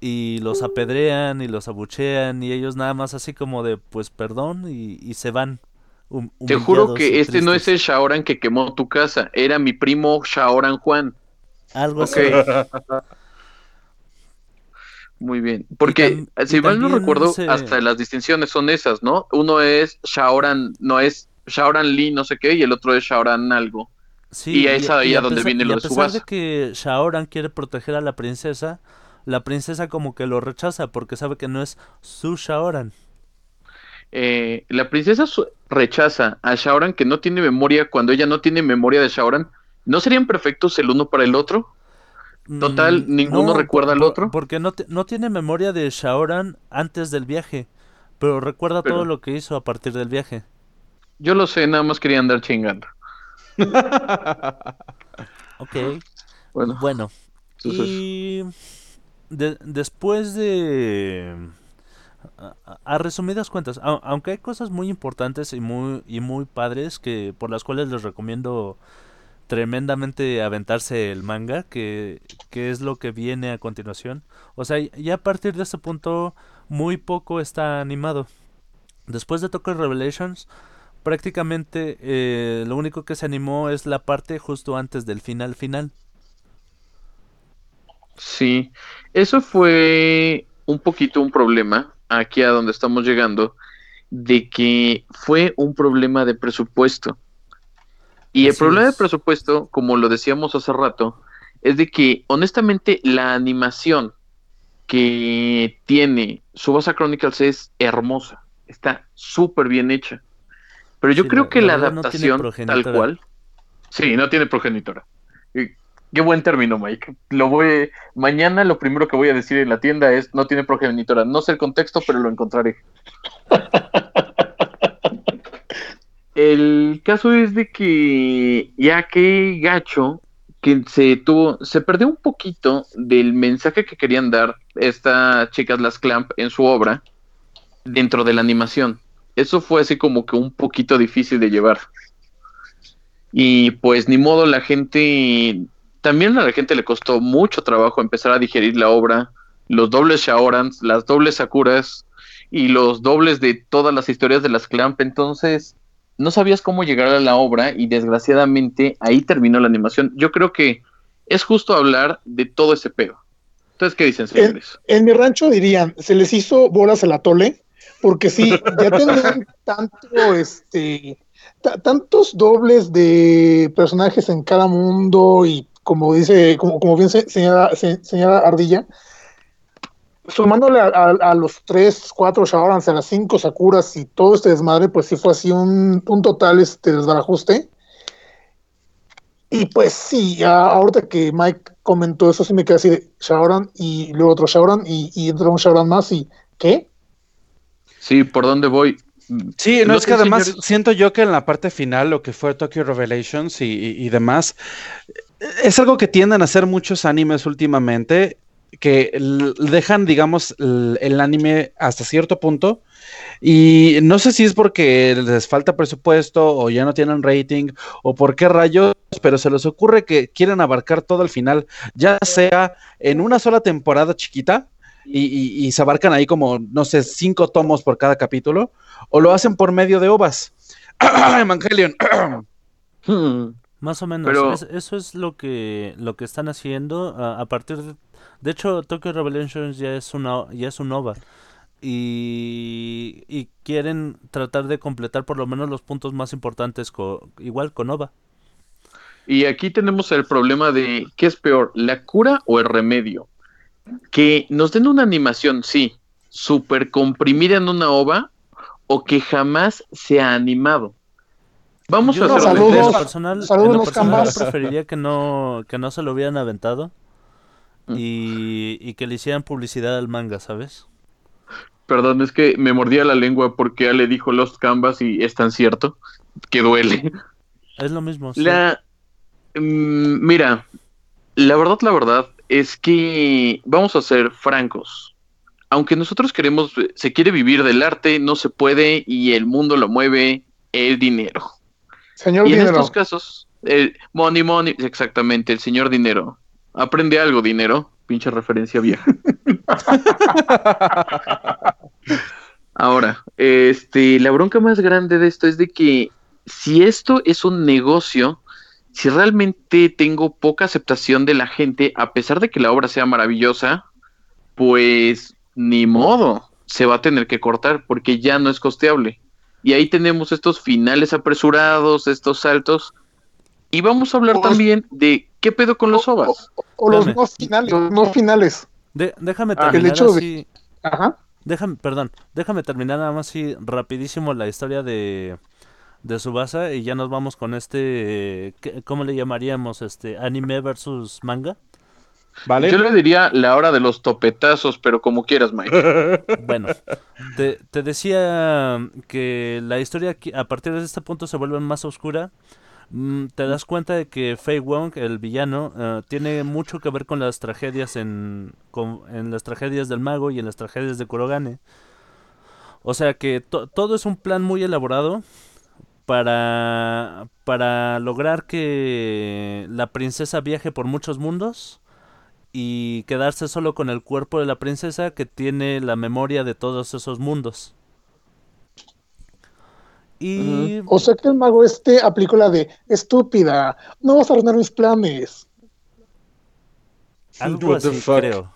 Speaker 2: y los apedrean y los abuchean y ellos nada más así como de pues perdón y, y se van. Hum-
Speaker 3: Te juro que
Speaker 2: y
Speaker 3: este no es el. Shaoran que quemó tu casa, era mi primo Shaoran Juan.
Speaker 2: Algo
Speaker 3: Ok.
Speaker 2: así.
Speaker 3: Muy bien. Porque, si
Speaker 2: y
Speaker 3: mal no recuerdo,
Speaker 2: se-
Speaker 3: hasta las distinciones son esas, ¿no? Uno es Shaoran, no es Shaoran Lee, no sé qué, y el otro es Shaoran algo.
Speaker 2: Sí,
Speaker 3: Y es ahí a donde viene
Speaker 2: y
Speaker 3: lo
Speaker 2: a
Speaker 3: de su
Speaker 2: pesar de que Shaoran quiere proteger a la princesa, la princesa como que lo rechaza porque sabe que no es su Shaoran.
Speaker 3: Eh, la princesa su- rechaza a Shaoran que no tiene memoria cuando ella no tiene memoria de Shaoran. ¿No serían perfectos el uno para el otro? Total,
Speaker 2: Mm,
Speaker 3: ninguno recuerda al otro.
Speaker 2: Porque no, te- no tiene memoria de Shaoran antes del viaje, pero recuerda
Speaker 3: Pero-
Speaker 2: todo lo que hizo a partir del viaje.
Speaker 3: Yo lo sé, nada más quería andar chingando.
Speaker 2: Ok,
Speaker 3: Bueno,
Speaker 2: bueno.
Speaker 3: entonces,
Speaker 2: Y de- después de... A, resumidas cuentas, au- aunque hay cosas muy importantes y muy, y muy padres que por las cuales les recomiendo tremendamente aventarse el manga, que, que es lo que viene a continuación. O sea, ya a partir de este punto muy poco está animado. Después de Tokyo Revelations, prácticamente eh, lo único que se animó es la parte justo antes del final final.
Speaker 3: sí. Eso fue un poquito un problema aquí a donde estamos llegando, de que fue un problema de presupuesto. Y el problema de
Speaker 2: es.
Speaker 3: presupuesto, como lo decíamos hace rato, es de que honestamente la animación que tiene Subasa Chronicles es hermosa, está súper bien hecha. Pero yo
Speaker 2: Sí,
Speaker 3: creo
Speaker 2: la-
Speaker 3: que
Speaker 2: la
Speaker 3: la,
Speaker 2: verdad no
Speaker 3: adaptación tal cual. Sí, no tiene progenitora. Qué buen término, Mike. Lo voy mañana lo primero que voy a decir en la tienda es no tiene progenitora. No sé el contexto, pero lo encontraré. El caso es de que ya que gacho que se tuvo, se perdió un poquito del mensaje que querían dar estas chicas las Clamp en su obra dentro de la animación. Eso fue así como que un poquito difícil de llevar. Y pues ni modo, la gente, también a la gente le costó mucho trabajo empezar a digerir la obra, los dobles Shaorans, las dobles Sakuras y los dobles de todas las historias de las Clamp, entonces no sabías cómo llegar a la obra y desgraciadamente ahí terminó la animación. Yo creo que es justo hablar de todo ese pedo. Entonces, ¿qué dicen, señores?
Speaker 1: En mi rancho dirían, se les hizo bolas el atole, porque sí, ya tenían tanto, este, ta- tantos dobles de personajes en cada mundo y como dice, como, como bien se- señala, se- señala Ardilla, sumándole a, a- a los tres, cuatro Shaorans, a las cinco Sakuras y todo este desmadre, pues sí fue así un, un total este desbarajuste. Y pues sí, a- ahorita que Mike comentó eso, sí me quedé así de Shaoran y luego otro Shaoran y, y entra un Shaoran más y ¿qué?
Speaker 3: Sí, ¿por dónde voy?
Speaker 4: Sí, no,
Speaker 3: No
Speaker 4: es que además
Speaker 3: señores.
Speaker 4: siento yo que en la parte final, lo que fue Tokyo Revelations y, y- y demás, es algo que tienden a hacer muchos animes últimamente, que dejan, digamos, el anime hasta cierto punto. Y no sé si es porque les falta presupuesto o ya no tienen rating o por qué rayos, pero se les ocurre que quieren abarcar todo el final, ya sea en una sola temporada chiquita y, se abarcan ahí como, no sé, cinco tomos por cada capítulo, o lo hacen por medio de ovas. Evangelion.
Speaker 2: Más o menos,
Speaker 3: Pero-
Speaker 2: es- eso es lo que lo que están haciendo a, a partir de de hecho Tokyo Revelations ya es una ya es un OVA y, y quieren tratar de completar por lo menos los puntos más importantes co- igual con OVA.
Speaker 3: Y aquí tenemos el problema de ¿qué es peor, la cura o el remedio? Que nos den una animación, sí, súper comprimida en una ova o que jamás se ha animado. Vamos
Speaker 2: Yo
Speaker 3: a hacer
Speaker 1: saludos,
Speaker 2: en lo personal,
Speaker 1: saludos,
Speaker 2: en lo
Speaker 1: los
Speaker 2: personal preferiría que no que no se lo hubieran aventado
Speaker 3: Mm.
Speaker 2: y, y que le hicieran publicidad al manga, ¿sabes?
Speaker 3: Perdón, es que me mordía la lengua porque Ale dijo Lost Canvas y es tan cierto que duele.
Speaker 2: Es lo mismo. sí.
Speaker 3: La, mm, mira, la verdad, la verdad es que vamos a ser francos. Aunque nosotros queremos, se quiere vivir del arte, no se puede y el mundo lo mueve el dinero.
Speaker 1: Señor
Speaker 3: y en
Speaker 1: Dinero,
Speaker 3: estos casos, el money, money, exactamente, el señor dinero. Aprende algo, dinero. Pinche referencia vieja. Ahora, este, la bronca más grande de esto es de que si esto es un negocio, si realmente tengo poca aceptación de la gente, a pesar de que la obra sea maravillosa, pues ni modo, se va a tener que cortar porque ya no es costeable. Y ahí tenemos estos finales apresurados, estos saltos. Y vamos a hablar
Speaker 1: Pues-
Speaker 3: también de qué pedo con los ovas.
Speaker 1: O los no finales, los no finales.
Speaker 2: De- déjame
Speaker 3: Ah, el
Speaker 2: terminar
Speaker 1: hecho de-. Ajá.
Speaker 2: Déjame, perdón, déjame terminar nada más así rapidísimo la historia de, de Subasa y ya nos vamos con este, eh, ¿qué- ¿cómo le llamaríamos? Este, anime versus manga.
Speaker 4: ¿Vale?
Speaker 3: Yo le diría la hora de los topetazos, pero como quieras, Mike.
Speaker 2: Bueno, te, te decía que la historia a partir de este punto se vuelve más oscura. Mm, Te das cuenta de que Fei Wong, el villano, eh, tiene mucho que ver con las tragedias en, con- en las tragedias del mago y en las tragedias de Kurogane. O sea que to- todo es un plan muy elaborado para, para lograr que la princesa viaje por muchos mundos y quedarse solo con el cuerpo de la princesa que tiene la memoria de todos esos mundos. Y
Speaker 1: O sea que el mago este aplicó la de estúpida, no vas a arruinar mis planes.
Speaker 2: algo
Speaker 4: What
Speaker 2: así creo.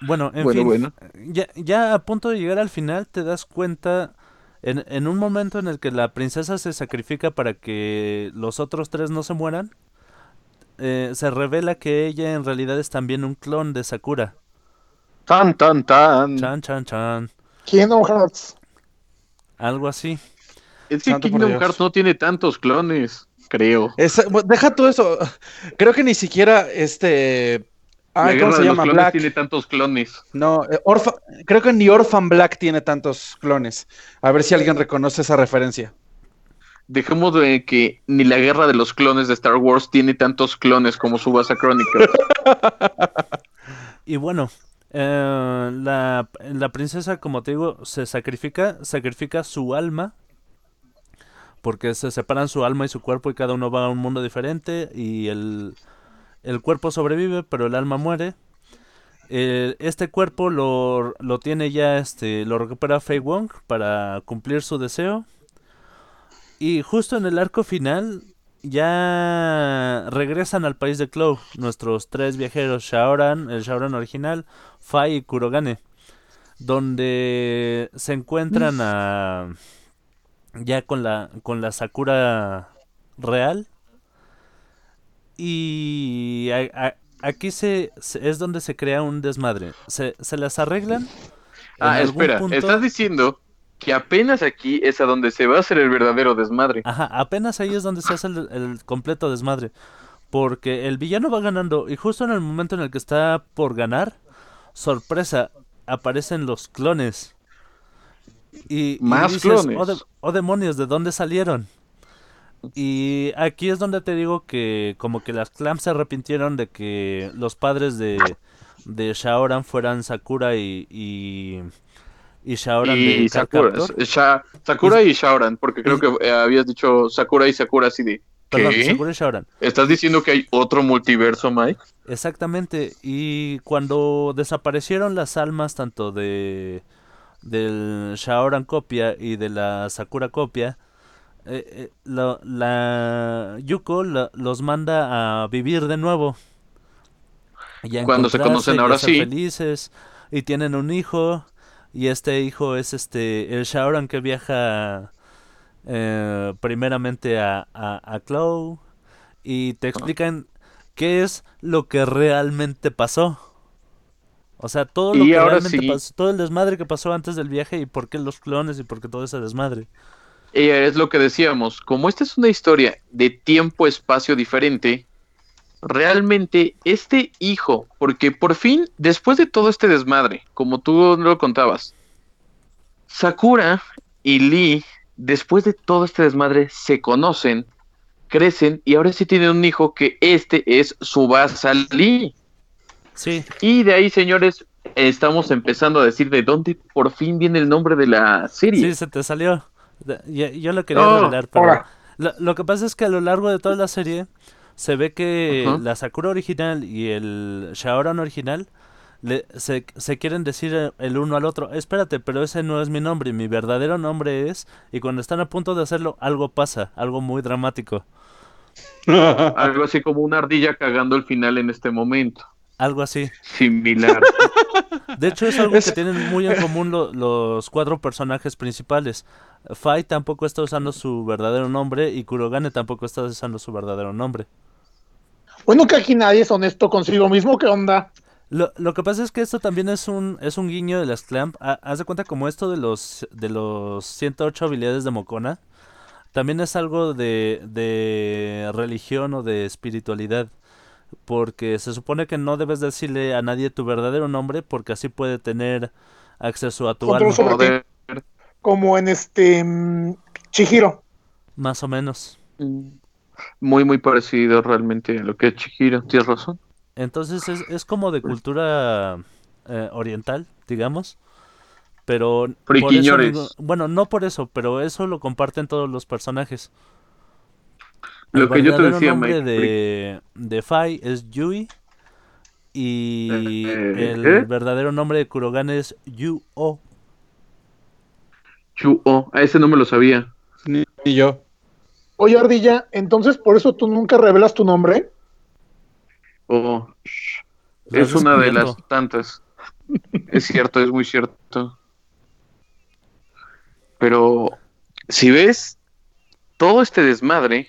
Speaker 2: Bueno, en
Speaker 3: Bueno,
Speaker 2: fin,
Speaker 3: bueno.
Speaker 2: Ya, ya a punto de llegar al final te das cuenta en, en un momento en el que la princesa se sacrifica para que los otros tres no se mueran, eh, se revela que ella en realidad es también un clon de Sakura.
Speaker 3: Tan, tan, tan.
Speaker 2: Chan, chan, chan.
Speaker 1: Kingdom Hearts.
Speaker 2: Algo así.
Speaker 3: Es que
Speaker 4: Santo
Speaker 3: Kingdom. Hearts no tiene tantos clones, creo.
Speaker 4: Deja todo eso. Creo que ni siquiera este. Ay, ¿Cómo se llama?
Speaker 3: clones
Speaker 4: Black.
Speaker 3: tiene tantos clones.
Speaker 4: No, eh, Orpha- creo que ni Orphan Black tiene tantos clones. A ver si alguien reconoce esa referencia.
Speaker 3: Dejemos de que ni la guerra de los clones de Star Wars tiene tantos clones como Subasa Chronicles.
Speaker 2: Y bueno, eh, la, la princesa, como te digo, se sacrifica, sacrifica su alma, porque se separan su alma y su cuerpo y cada uno va a un mundo diferente y el, el cuerpo sobrevive, pero el alma muere. Eh, este cuerpo lo, lo tiene ya, este, lo recupera Fei Wong para cumplir su deseo. Y justo en el arco final ya regresan al país de Clow nuestros tres viajeros Shaoran, el Shaoran original, Fai y Kurogane, donde se encuentran a ya con la con la Sakura real y a- a- aquí se, se- es donde se crea un desmadre. Se, se las arreglan.
Speaker 3: ah, espera,
Speaker 2: punto.
Speaker 3: estás diciendo que apenas aquí es a donde se va a hacer el verdadero desmadre.
Speaker 2: Ajá, apenas ahí es donde se hace el, el completo desmadre. Porque el villano va ganando y justo en el momento en el que está por ganar, sorpresa, aparecen los clones. Y, y
Speaker 3: Más
Speaker 2: dices,
Speaker 3: clones.
Speaker 2: "Oh, de- oh, demonios, ¿de dónde salieron? Y aquí es donde te digo que como que las clams se arrepintieron de que los padres de, de Shaoran fueran Sakura y, y, y Shaoran
Speaker 3: y
Speaker 2: de
Speaker 3: Sakura. Sha- Sakura y Shaoran, porque creo que eh, habías dicho Sakura y Sakura así de.
Speaker 2: Perdón,
Speaker 3: ¿Qué?
Speaker 2: Sakura y Shaoran.
Speaker 3: ¿Estás diciendo que hay otro multiverso, Mike?
Speaker 2: Exactamente, y cuando desaparecieron las almas tanto de del Shaoran copia y de la Sakura copia, eh, eh, la, la Yuko la- los manda a vivir de nuevo. Y a
Speaker 3: Cuando se conocen ahora sí.
Speaker 2: felices y tienen un hijo y este hijo es este el Shaoran que viaja eh, primeramente a, a, a Clow y te explican qué es lo que realmente pasó. O sea, todo lo
Speaker 3: Y
Speaker 2: que realmente
Speaker 3: sí.
Speaker 2: pasó, todo el desmadre que pasó antes del viaje y por qué los clones y por qué todo ese desmadre.
Speaker 3: Es lo que decíamos, como esta es una historia de tiempo-espacio diferente, realmente este hijo, porque por fin, después de todo este desmadre, como tú lo contabas, Sakura y Lee, después de todo este desmadre, se conocen, crecen y ahora sí tienen un hijo que este es Subasa Lee.
Speaker 2: Sí,
Speaker 3: Y de ahí, señores, estamos empezando a decir de dónde por fin viene el nombre de la serie.
Speaker 2: sí, se te salió. Yo, yo lo quería
Speaker 3: No,
Speaker 2: revelar, pero lo, lo que pasa es que a lo largo de toda la serie se ve que la Sakura original y el Shaoran original le, se, se quieren decir el uno al otro, espérate, pero ese no es mi nombre, mi verdadero nombre es, y cuando están a punto de hacerlo, algo pasa, algo muy dramático,
Speaker 3: Algo así como una ardilla cagando el final en este momento.
Speaker 2: algo así.
Speaker 3: Similar.
Speaker 2: De hecho, es algo que tienen muy en común lo- los cuatro personajes principales. Fai tampoco está usando su verdadero nombre y Kurogane tampoco está usando su verdadero nombre.
Speaker 1: Bueno, que aquí nadie es honesto consigo mismo, ¿qué onda?
Speaker 2: Lo, lo que pasa es que esto también es un, es un guiño de las Clamp. Ha- Haz de cuenta como esto de los, de los 108 habilidades de Mokona. También es algo de, de religión o de espiritualidad. Porque se supone que no debes decirle a nadie tu verdadero nombre porque así puede tener acceso a tu alma.
Speaker 3: Poder.
Speaker 1: Como en este mm, Chihiro.
Speaker 2: Más o menos.
Speaker 3: Muy, muy parecido realmente a lo que es Chihiro. Tienes razón.
Speaker 2: Entonces es, es como de cultura eh, oriental, digamos. Pero por eso
Speaker 3: Friquiñores.
Speaker 2: digo- bueno, no por eso, pero eso lo comparten todos los personajes.
Speaker 3: Lo que yo te
Speaker 2: verdadero
Speaker 3: decía,
Speaker 2: nombre
Speaker 3: Mike.
Speaker 2: de, de Fai es Yui y
Speaker 3: Eh,
Speaker 2: el
Speaker 3: ¿eh?
Speaker 2: verdadero nombre de Kurogane es Yu-O.
Speaker 3: Chu-O. A ese no me lo sabía.
Speaker 4: Ni, ni yo.
Speaker 1: Oye, Ardilla, entonces por eso tú nunca revelas tu nombre.
Speaker 3: Oh, es una de las tantas. Es cierto, es muy cierto. Pero si ves, todo este desmadre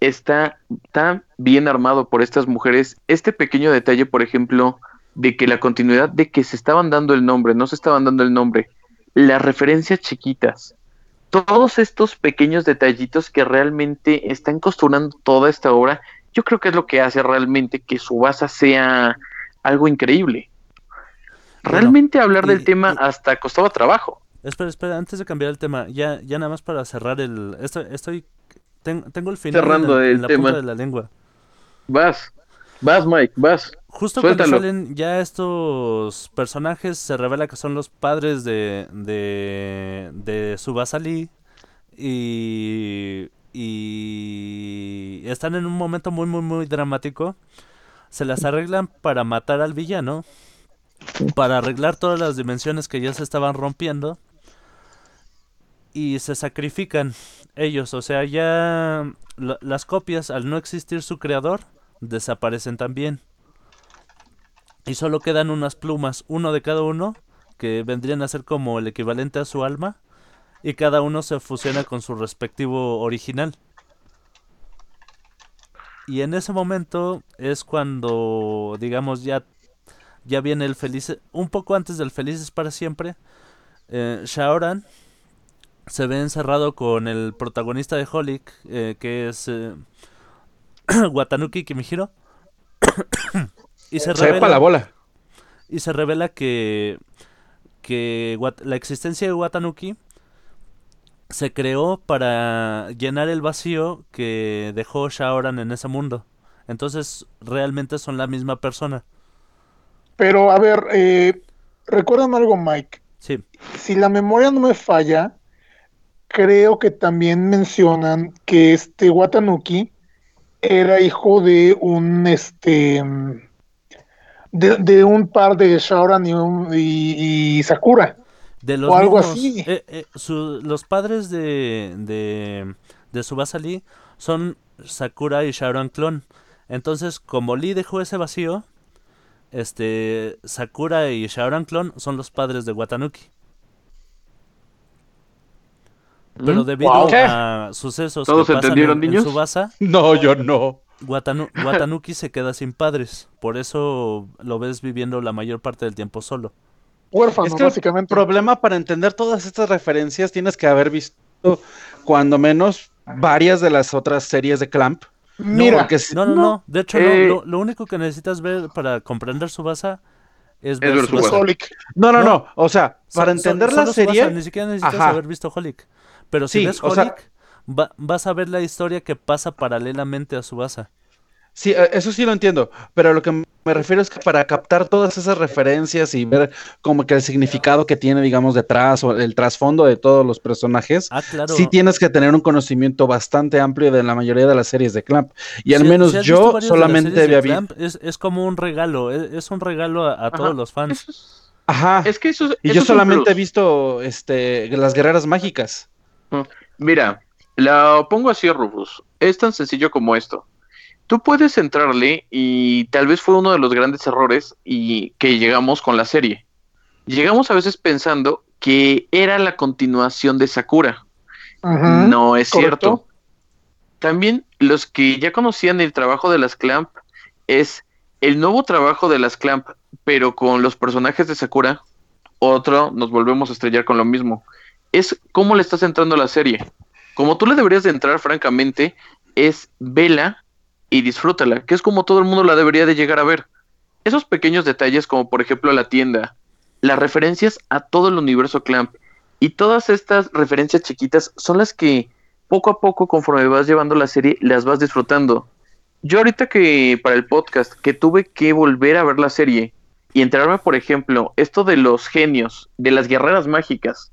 Speaker 3: está tan bien armado por estas mujeres. Este pequeño detalle, por ejemplo, de que la continuidad de que se estaban dando el nombre, no se estaban dando el nombre, las referencias chiquitas, todos estos pequeños detallitos que realmente están costurando toda esta obra, yo creo que es lo que hace realmente que Subasa sea algo increíble.
Speaker 2: Bueno,
Speaker 3: Realmente hablar
Speaker 2: y-
Speaker 3: del tema
Speaker 2: y-
Speaker 3: hasta costaba trabajo.
Speaker 2: Espera, espera, antes de cambiar el tema, ya, ya nada más para cerrar el... Estoy, estoy ten- tengo el final en
Speaker 3: Cerrando
Speaker 2: la- en
Speaker 3: el
Speaker 2: la
Speaker 3: tema.
Speaker 2: punta de la lengua.
Speaker 3: Vas, vas Mike, vas.
Speaker 2: Justo
Speaker 3: Suéltalo.
Speaker 2: cuando salen ya estos personajes, se revela que son los padres de, de, de Subasa Lee y, y están en un momento muy, muy, muy dramático. Se las arreglan para matar al villano, para arreglar todas las dimensiones que ya se estaban rompiendo y se sacrifican ellos. O sea, ya la- las copias, al no existir su creador, desaparecen también. Y solo quedan unas plumas, uno de cada uno, que vendrían a ser como el equivalente a su alma, y cada uno se fusiona con su respectivo original. Y en ese momento es cuando, digamos, ya, ya viene el feliz, un poco antes del felices para siempre, eh, Shaoran se ve encerrado con el protagonista de Holic, eh, que es eh, Watanuki Kimihiro. y se
Speaker 4: Sepa la
Speaker 2: revela,
Speaker 4: bola.
Speaker 2: y se revela que, que la existencia de Watanuki se creó para llenar el vacío que dejó Shaoran en ese mundo. Entonces, realmente son la misma persona.
Speaker 1: Pero a ver, eh, recuerdan algo, Mike.
Speaker 2: Sí,
Speaker 1: Si la memoria no me falla, creo que también mencionan que este Watanuki era hijo de un este de, de un par de Shaoran y, un- y- y Sakura.
Speaker 2: de los
Speaker 1: O algo
Speaker 2: mismos-
Speaker 1: así.
Speaker 2: eh, eh, su- los padres de, de, de Tsubasa Lee son Sakura y Shaoran clon. Entonces, como Lee dejó ese vacío, este Sakura y Shaoran clon son los padres de Watanuki. Pero
Speaker 3: ¿Mm?
Speaker 2: debido
Speaker 1: Wow.
Speaker 2: a sucesos que
Speaker 3: ¿Todos
Speaker 2: pasan
Speaker 3: entendieron,
Speaker 2: en, en
Speaker 3: niños?
Speaker 2: Tsubasa,
Speaker 4: No, yo no.
Speaker 2: Watanu- Watanuki se queda sin padres. Por eso lo ves viviendo la mayor parte del tiempo solo.
Speaker 1: Huérfano,
Speaker 4: Es que el
Speaker 1: básicamente.
Speaker 4: problema para entender todas estas referencias tienes que haber visto cuando menos varias de las otras series de Clamp.
Speaker 1: Mira,
Speaker 4: porque si-
Speaker 2: No, no, no. De hecho, no,
Speaker 3: Eh.
Speaker 2: lo, lo único que necesitas ver para comprender Subasa es ver.
Speaker 1: Holic.
Speaker 4: no, no,
Speaker 2: No.
Speaker 4: no. O sea,
Speaker 2: So-
Speaker 4: para
Speaker 2: so-
Speaker 4: entender la
Speaker 2: solo Tsubasa,
Speaker 4: serie,
Speaker 2: ni siquiera necesitas
Speaker 4: Ajá.
Speaker 2: haber visto Holic. Pero si
Speaker 4: Sí,
Speaker 2: ves
Speaker 4: o sea-
Speaker 2: Holic, va- vas a ver la historia que pasa paralelamente a Subasa.
Speaker 4: Sí, eh, eso sí lo entiendo, pero lo que me refiero es que para captar todas esas referencias y ver como que el significado que tiene, digamos, detrás o el trasfondo de todos los personajes,
Speaker 2: Ah, claro.
Speaker 4: sí tienes que tener un conocimiento bastante amplio de la mayoría de las series de Clamp. Y al menos
Speaker 2: si
Speaker 4: yo solamente había visto.
Speaker 2: Clamp, es, es como un regalo, es, es un regalo a, a todos los fans.
Speaker 4: Ajá.
Speaker 3: es que eso es-
Speaker 4: Y
Speaker 3: eso
Speaker 4: yo solamente he visto este, las guerreras mágicas.
Speaker 3: Mira, la pongo así, Rufus. Es tan sencillo como esto. Tú puedes entrarle y tal vez fue uno de los grandes errores y que llegamos con la serie. Llegamos a veces pensando que era la continuación de Sakura.
Speaker 1: Ajá.
Speaker 3: No es
Speaker 1: correcto.
Speaker 3: cierto. También los que ya conocían el trabajo de las Clamp es el nuevo trabajo de las Clamp, pero con los personajes de Sakura. Otro, nos volvemos a estrellar con lo mismo. Es cómo le estás entrando a la serie. Como tú le deberías de entrar, francamente, es vela y disfrútala, que es como todo el mundo la debería de llegar a ver. Esos pequeños detalles, como por ejemplo la tienda, las referencias a todo el universo Clamp y todas estas referencias chiquitas son las que poco a poco, conforme vas llevando la serie, las vas disfrutando. Yo ahorita que para el podcast, que tuve que volver a ver la serie y enterarme, por ejemplo, esto de los genios, de las guerreras mágicas,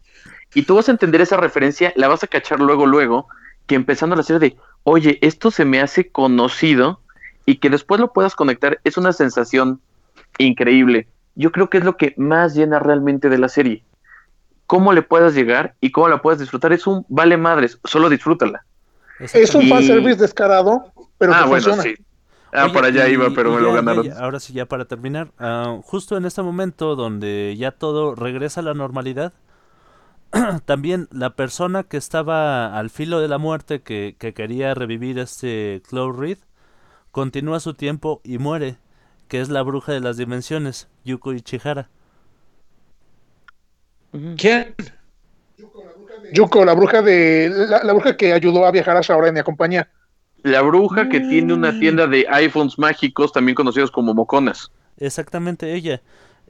Speaker 3: y tú vas a entender esa referencia, la vas a cachar luego, luego, que empezando la serie de, oye, esto se me hace conocido y que después lo puedas conectar, es una sensación increíble. Yo creo que es lo que más llena realmente de la serie. Cómo le puedas llegar y cómo la puedas disfrutar es un vale madres, solo disfrútala.
Speaker 1: Es un
Speaker 3: Y-
Speaker 1: fanservice descarado, pero
Speaker 3: ah,
Speaker 1: que
Speaker 3: bueno,
Speaker 1: funciona.
Speaker 3: sí. Ah,
Speaker 2: Oye,
Speaker 3: por allá
Speaker 2: y-
Speaker 3: iba, pero me lo ganaron.
Speaker 2: ya- ya- ahora sí, ya para terminar, ah, justo en este momento donde ya todo regresa a la normalidad, también la persona que estaba al filo de la muerte, que, que quería revivir este Cloud Reed, continúa su tiempo y muere, que es la bruja de las dimensiones, Yuko Ichihara.
Speaker 4: ¿Quién?
Speaker 1: Yuko, la bruja de la, la bruja que ayudó a viajar a Shaoran y a compañía.
Speaker 3: La bruja que tiene una tienda de iPhones mágicos, también conocidos como moconas.
Speaker 2: Exactamente ella.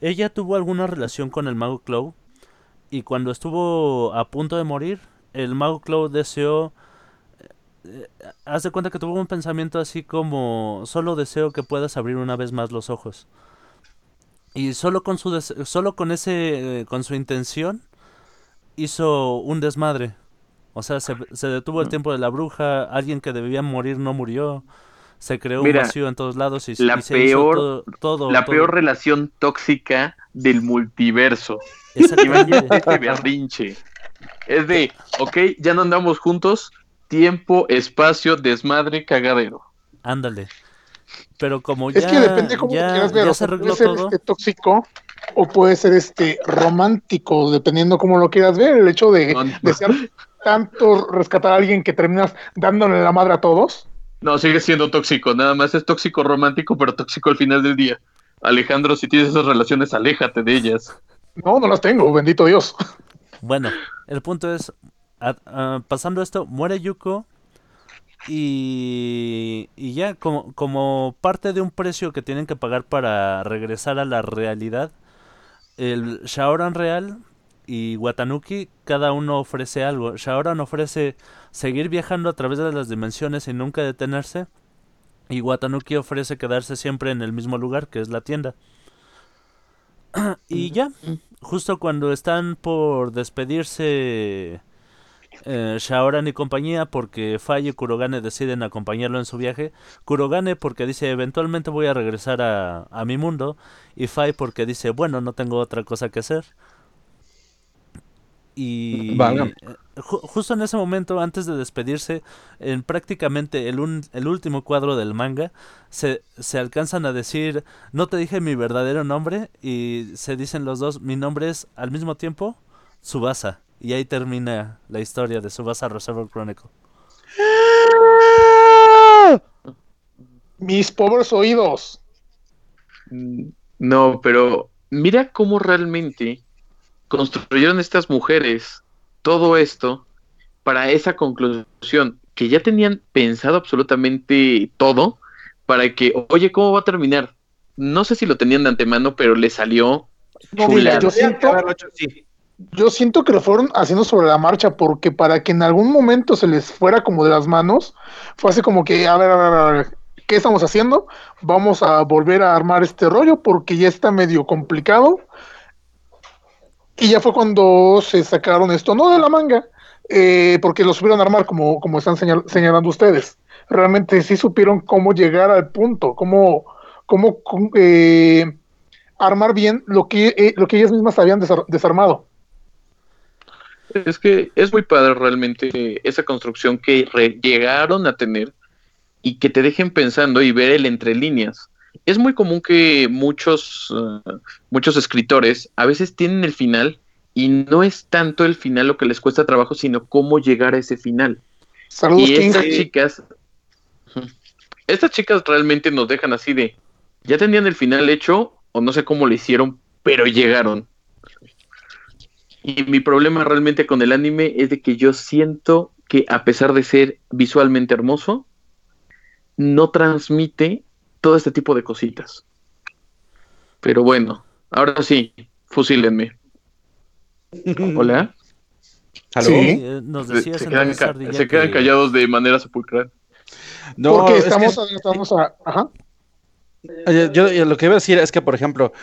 Speaker 2: Ella tuvo alguna relación con el mago Clow y cuando estuvo a punto de morir, el mago Clow deseó... eh, haz de cuenta que tuvo un pensamiento así como solo deseo que puedas abrir una vez más los ojos. Y solo con su solo con ese eh, con su intención hizo un desmadre. O sea, se, se detuvo el tiempo de la bruja, alguien que debía morir no murió. Se creó
Speaker 3: Mira,
Speaker 2: un vacío en todos lados y,
Speaker 3: la
Speaker 2: y se hizo
Speaker 3: peor-
Speaker 2: todo, todo-
Speaker 3: La
Speaker 2: todo.
Speaker 3: peor relación tóxica del multiverso. Imagínate este berrinche. Es de, ok, ya no andamos juntos, tiempo, espacio, desmadre, cagadero.
Speaker 2: Ándale. Pero como
Speaker 1: Es
Speaker 2: ya,
Speaker 1: que depende cómo
Speaker 2: ya,
Speaker 1: lo quieras ver.
Speaker 2: ya
Speaker 1: o
Speaker 2: se
Speaker 1: puede ser
Speaker 2: todo.
Speaker 1: este tóxico o puede ser este romántico, dependiendo cómo lo quieras ver. El hecho de
Speaker 3: No, no.
Speaker 1: desear tanto rescatar a alguien que terminas dándole la madre a todos.
Speaker 3: No, sigue siendo tóxico, nada más es tóxico romántico, pero tóxico al final del día. Alejandro, si tienes esas relaciones, aléjate de ellas.
Speaker 1: No, no las tengo, bendito Dios.
Speaker 2: Bueno, el punto es, a- a- pasando esto, muere Yuko y, y ya como, como parte de un precio que tienen que pagar para regresar a la realidad, el Shaoran real y Watanuki cada uno ofrece algo. Shaoran ofrece seguir viajando a través de las dimensiones y nunca detenerse. Y Watanuki ofrece quedarse siempre en el mismo lugar, que es la tienda. y ya, justo cuando están por despedirse eh, Shaoran y compañía, porque Fai y Kurogane deciden acompañarlo en su viaje. Kurogane porque dice, eventualmente voy a regresar a, a mi mundo. Y Fai porque dice, bueno, no tengo otra cosa que hacer. Y eh, ju- justo en ese momento, antes de despedirse, en prácticamente el, un- el último cuadro del manga, se, se alcanzan a decir, no te dije mi verdadero nombre, y se dicen los dos, mi nombre es al mismo tiempo Subasa. Y ahí termina la historia de Subasa Reservoir Chronicle.
Speaker 1: Mis pobres oídos.
Speaker 3: No, pero mira cómo realmente construyeron estas mujeres todo esto para esa conclusión, que ya tenían pensado absolutamente todo para que, oye, ¿cómo va a terminar? No sé si lo tenían de antemano, pero le salió
Speaker 1: No, mira, yo siento, yo siento que lo fueron haciendo sobre la marcha porque para que en algún momento se les fuera como de las manos, fue así como que, a ver, a ver, a ver, ¿qué estamos haciendo? Vamos a volver a armar este rollo porque ya está medio complicado. Y ya fue cuando se sacaron esto, no de la manga, eh, porque lo supieron armar como, como están señalando ustedes. Realmente sí supieron cómo llegar al punto, cómo, cómo eh, armar bien lo que, eh, lo que ellas mismas habían desarmado.
Speaker 3: Es que es muy padre realmente esa construcción que llegaron a tener y que te dejen pensando y ver el entre líneas. Es muy común que muchos, eh, muchos escritores a veces tienen el final y no es tanto el final lo que les cuesta trabajo, sino cómo llegar a ese final. y estas chicas, estas chicas realmente nos dejan así de, ya tenían el final hecho o no sé cómo lo hicieron, pero llegaron. Y mi problema realmente con el anime es de que yo siento que a pesar de ser visualmente hermoso, no transmite todo este tipo de cositas. Pero bueno, ahora sí, fusílenme. Hola.
Speaker 2: Sí. Eh, nos decías
Speaker 3: se, quedan, se quedan callados de manera sepulcral.
Speaker 1: No, porque estamos, estamos a, ajá.
Speaker 4: Yo, lo que iba a decir es que, por ejemplo,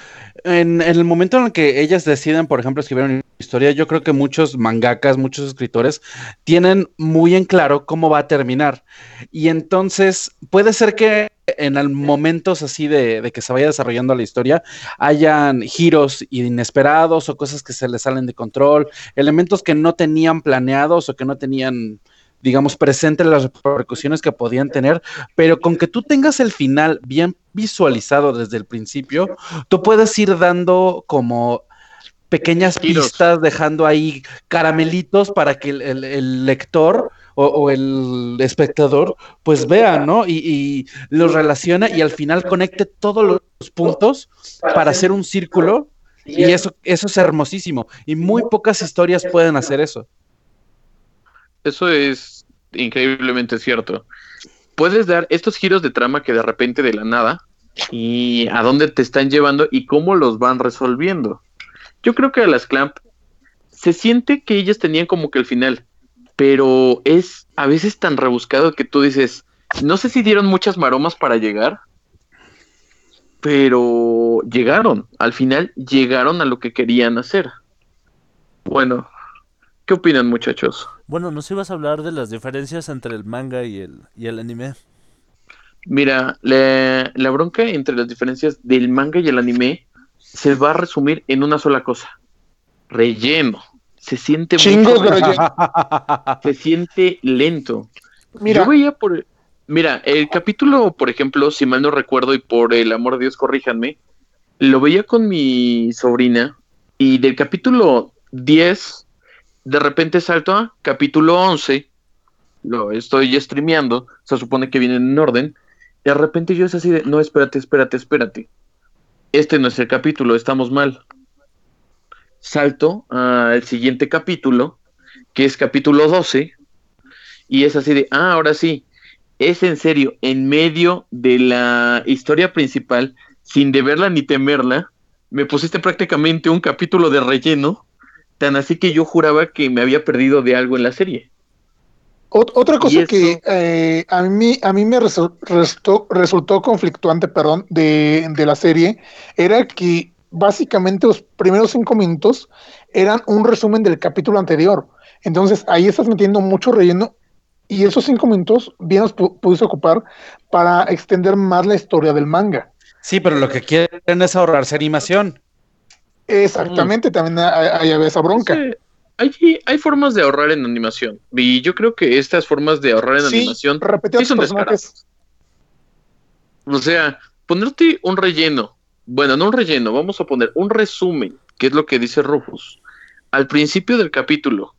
Speaker 4: en, el momento en el que ellas deciden, por ejemplo, escribir una historia, yo creo que muchos mangakas, muchos escritores tienen muy en claro cómo va a terminar. Y entonces puede ser que en momentos así de, que se vaya desarrollando la historia hayan giros inesperados o cosas que se les salen de control, elementos que no tenían planeados o que no tenían digamos, presente las repercusiones que podían tener, pero con que tú tengas el final bien visualizado desde el principio, tú puedes ir dando como pequeñas pistas, dejando ahí caramelitos para que el, lector o, el espectador pues vea, ¿no? Y, y los relaciona y al final conecte todos los puntos para hacer un círculo y eso, eso es hermosísimo. Y muy pocas historias pueden hacer eso.
Speaker 3: Eso es increíblemente cierto. Puedes dar estos giros de trama que de repente de la nada y a dónde te están llevando y cómo los van resolviendo. Yo creo que a las Clamp se siente que ellas tenían como que el final, pero es a veces tan rebuscado que tú dices, no sé si dieron muchas maromas para llegar, pero llegaron, al final llegaron a lo que querían hacer. Bueno, ¿qué opinan muchachos?
Speaker 2: Bueno, nos ibas a hablar de las diferencias entre el manga y el, y el anime.
Speaker 3: Mira, la, bronca entre las diferencias del manga y el anime se va a resumir en una sola cosa. Relleno. Se siente
Speaker 1: Chingos de relleno.
Speaker 3: Se siente lento. Mira. Yo veía por... Mira, el capítulo, por ejemplo, si mal no recuerdo y por el amor de Dios corríjanme, lo veía con mi sobrina y del capítulo 10 de repente salto a capítulo 11, lo estoy streameando, se supone que viene en orden, y de repente yo es así de, no, espérate, espérate, espérate. Este no es el capítulo, estamos mal. Salto al siguiente capítulo, que es capítulo 12, y es así de, ah, ahora sí, es en serio, en medio de la historia principal, sin deberla ni temerla, me pusiste prácticamente un capítulo de relleno Tan así que yo juraba que me había perdido de algo en la serie.
Speaker 1: Otra cosa que eh, a, mí, a mí me resultó, resultó conflictuante perdón, de, de, la serie era que básicamente los primeros cinco minutos eran un resumen del capítulo anterior. Entonces ahí estás metiendo mucho relleno y esos cinco minutos bien los pudiste ocupar para extender más la historia del manga.
Speaker 4: Sí, pero lo que quieren es ahorrarse animación.
Speaker 1: Exactamente, también hay, esa bronca.
Speaker 3: Hay, hay, formas de ahorrar en animación. Y yo creo que estas formas de ahorrar en animación
Speaker 1: sí son descaradas.
Speaker 3: O sea, ponerte un relleno. Bueno, no un relleno, vamos a poner un resumen, que es lo que dice Rufus. Al principio del capítulo,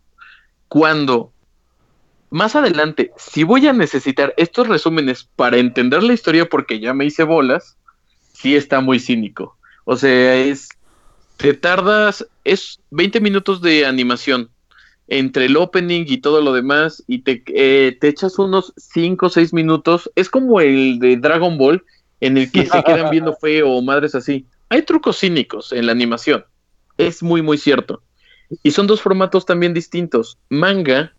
Speaker 3: cuando más adelante, si voy a necesitar estos resúmenes para entender la historia porque ya me hice bolas, sí está muy cínico. O sea, es te tardas, es 20 minutos de animación entre el opening y todo lo demás y te, eh, te echas unos 5 o 6 minutos. Es como el de Dragon Ball en el que se quedan viendo feo o madres así. Hay trucos cínicos en la animación. Es muy, muy cierto. Y son dos formatos también distintos. Manga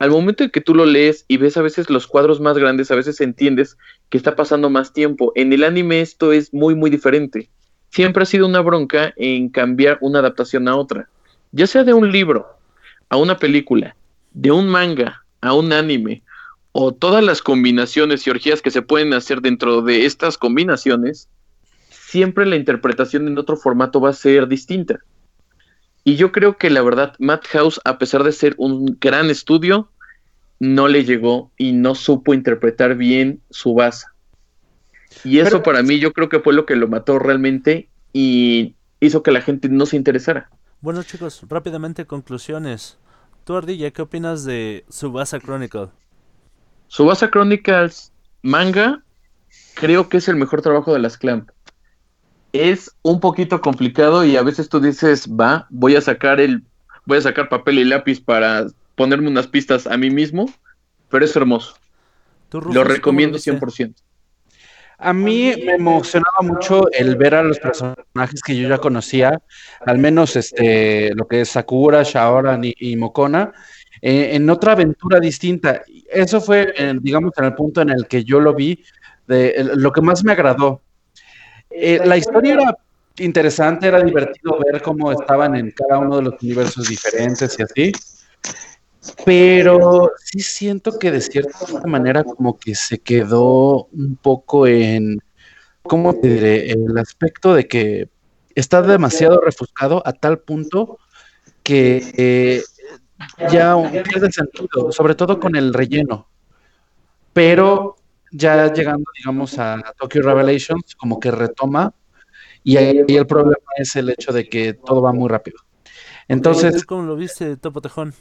Speaker 3: al momento en que tú lo lees y ves a veces los cuadros más grandes, a veces entiendes que está pasando más tiempo. En el anime esto es muy, muy diferente. Siempre ha sido una bronca en cambiar una adaptación a otra. Ya sea de un libro a una película, de un manga a un anime, o todas las combinaciones y orgías que se pueden hacer dentro de estas combinaciones, siempre la interpretación en otro formato va a ser distinta. Y yo creo que la verdad, Madhouse, a pesar de ser un gran estudio, no le llegó y no supo interpretar bien su base. Y eso para mí yo creo que fue lo que lo mató realmente y hizo que la gente no se interesara.
Speaker 2: Bueno chicos, rápidamente conclusiones. Tú Ardilla, ¿qué opinas de Subasa Chronicle?
Speaker 3: Subasa Chronicles manga creo que es el mejor trabajo de las Clamp es un poquito complicado y a veces tú dices, va, voy a sacar el, voy a sacar papel y lápiz para ponerme unas pistas a mí mismo, pero es hermoso. lo recomiendo 100%.
Speaker 4: A mí me emocionaba mucho el ver a los personajes que yo ya conocía, al menos este, lo que es Sakura, Shaoran y, Mokona, eh, en otra aventura distinta. Eso fue, digamos, en el punto en el que yo lo vi, de, lo que más me agradó eh, la historia era interesante, era divertido ver cómo estaban en cada uno de los universos diferentes y así. Pero sí siento que de cierta manera como que se quedó un poco en, ¿cómo te diré? El aspecto de que está demasiado refuscado a tal punto que eh, ya pierde sentido, sobre todo con el relleno. Pero ya llegando, digamos, a Tokyo Revelations, como que retoma, y ahí el problema es el hecho de que todo va muy rápido. Entonces...
Speaker 2: ¿Cómo lo viste, Topo Tejón?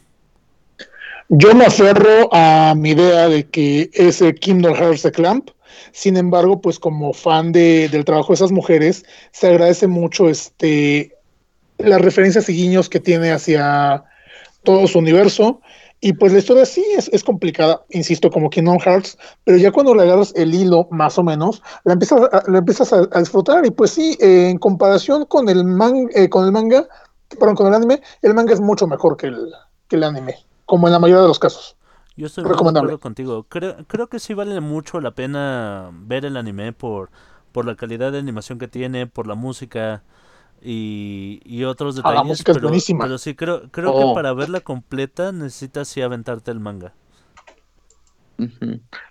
Speaker 1: Yo me aferro a mi idea de que es el Kingdom Hearts de Clamp. Sin embargo, pues como fan de, del trabajo de esas mujeres, se agradece mucho este las referencias y guiños que tiene hacia todo su universo y pues la historia sí es, es complicada, insisto, como Kingdom Hearts, pero ya cuando le agarras el hilo, más o menos, la empiezas a, la empiezas a, disfrutar. Y pues sí, en comparación con el, eh, con el manga, perdón, con el anime, el manga es mucho mejor que el, que el anime, como en la mayoría de los casos.
Speaker 2: Yo estoy muy de acuerdo contigo. Creo, creo que sí vale mucho la pena ver el anime por, por la calidad de animación que tiene, por la música y, otros ah, detalles. pero, sí, creo, creo que oh. para verla completa necesitas sí aventarte el manga.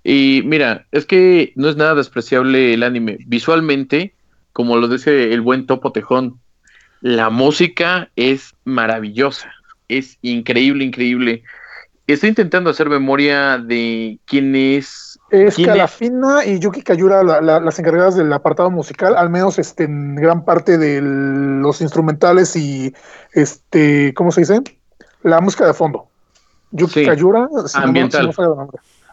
Speaker 3: Y mira, es que no es nada despreciable el anime. Visualmente, como lo dice el buen Topo Tejón, la música es maravillosa. Es increíble, increíble. Estoy intentando hacer memoria de quién es.
Speaker 1: Es Calafina y Yuki Kayura las encargadas del apartado musical, al menos este, en gran parte de los instrumentales y este, ¿cómo se dice? La música de fondo. Yuki Kayura,
Speaker 3: ambiental.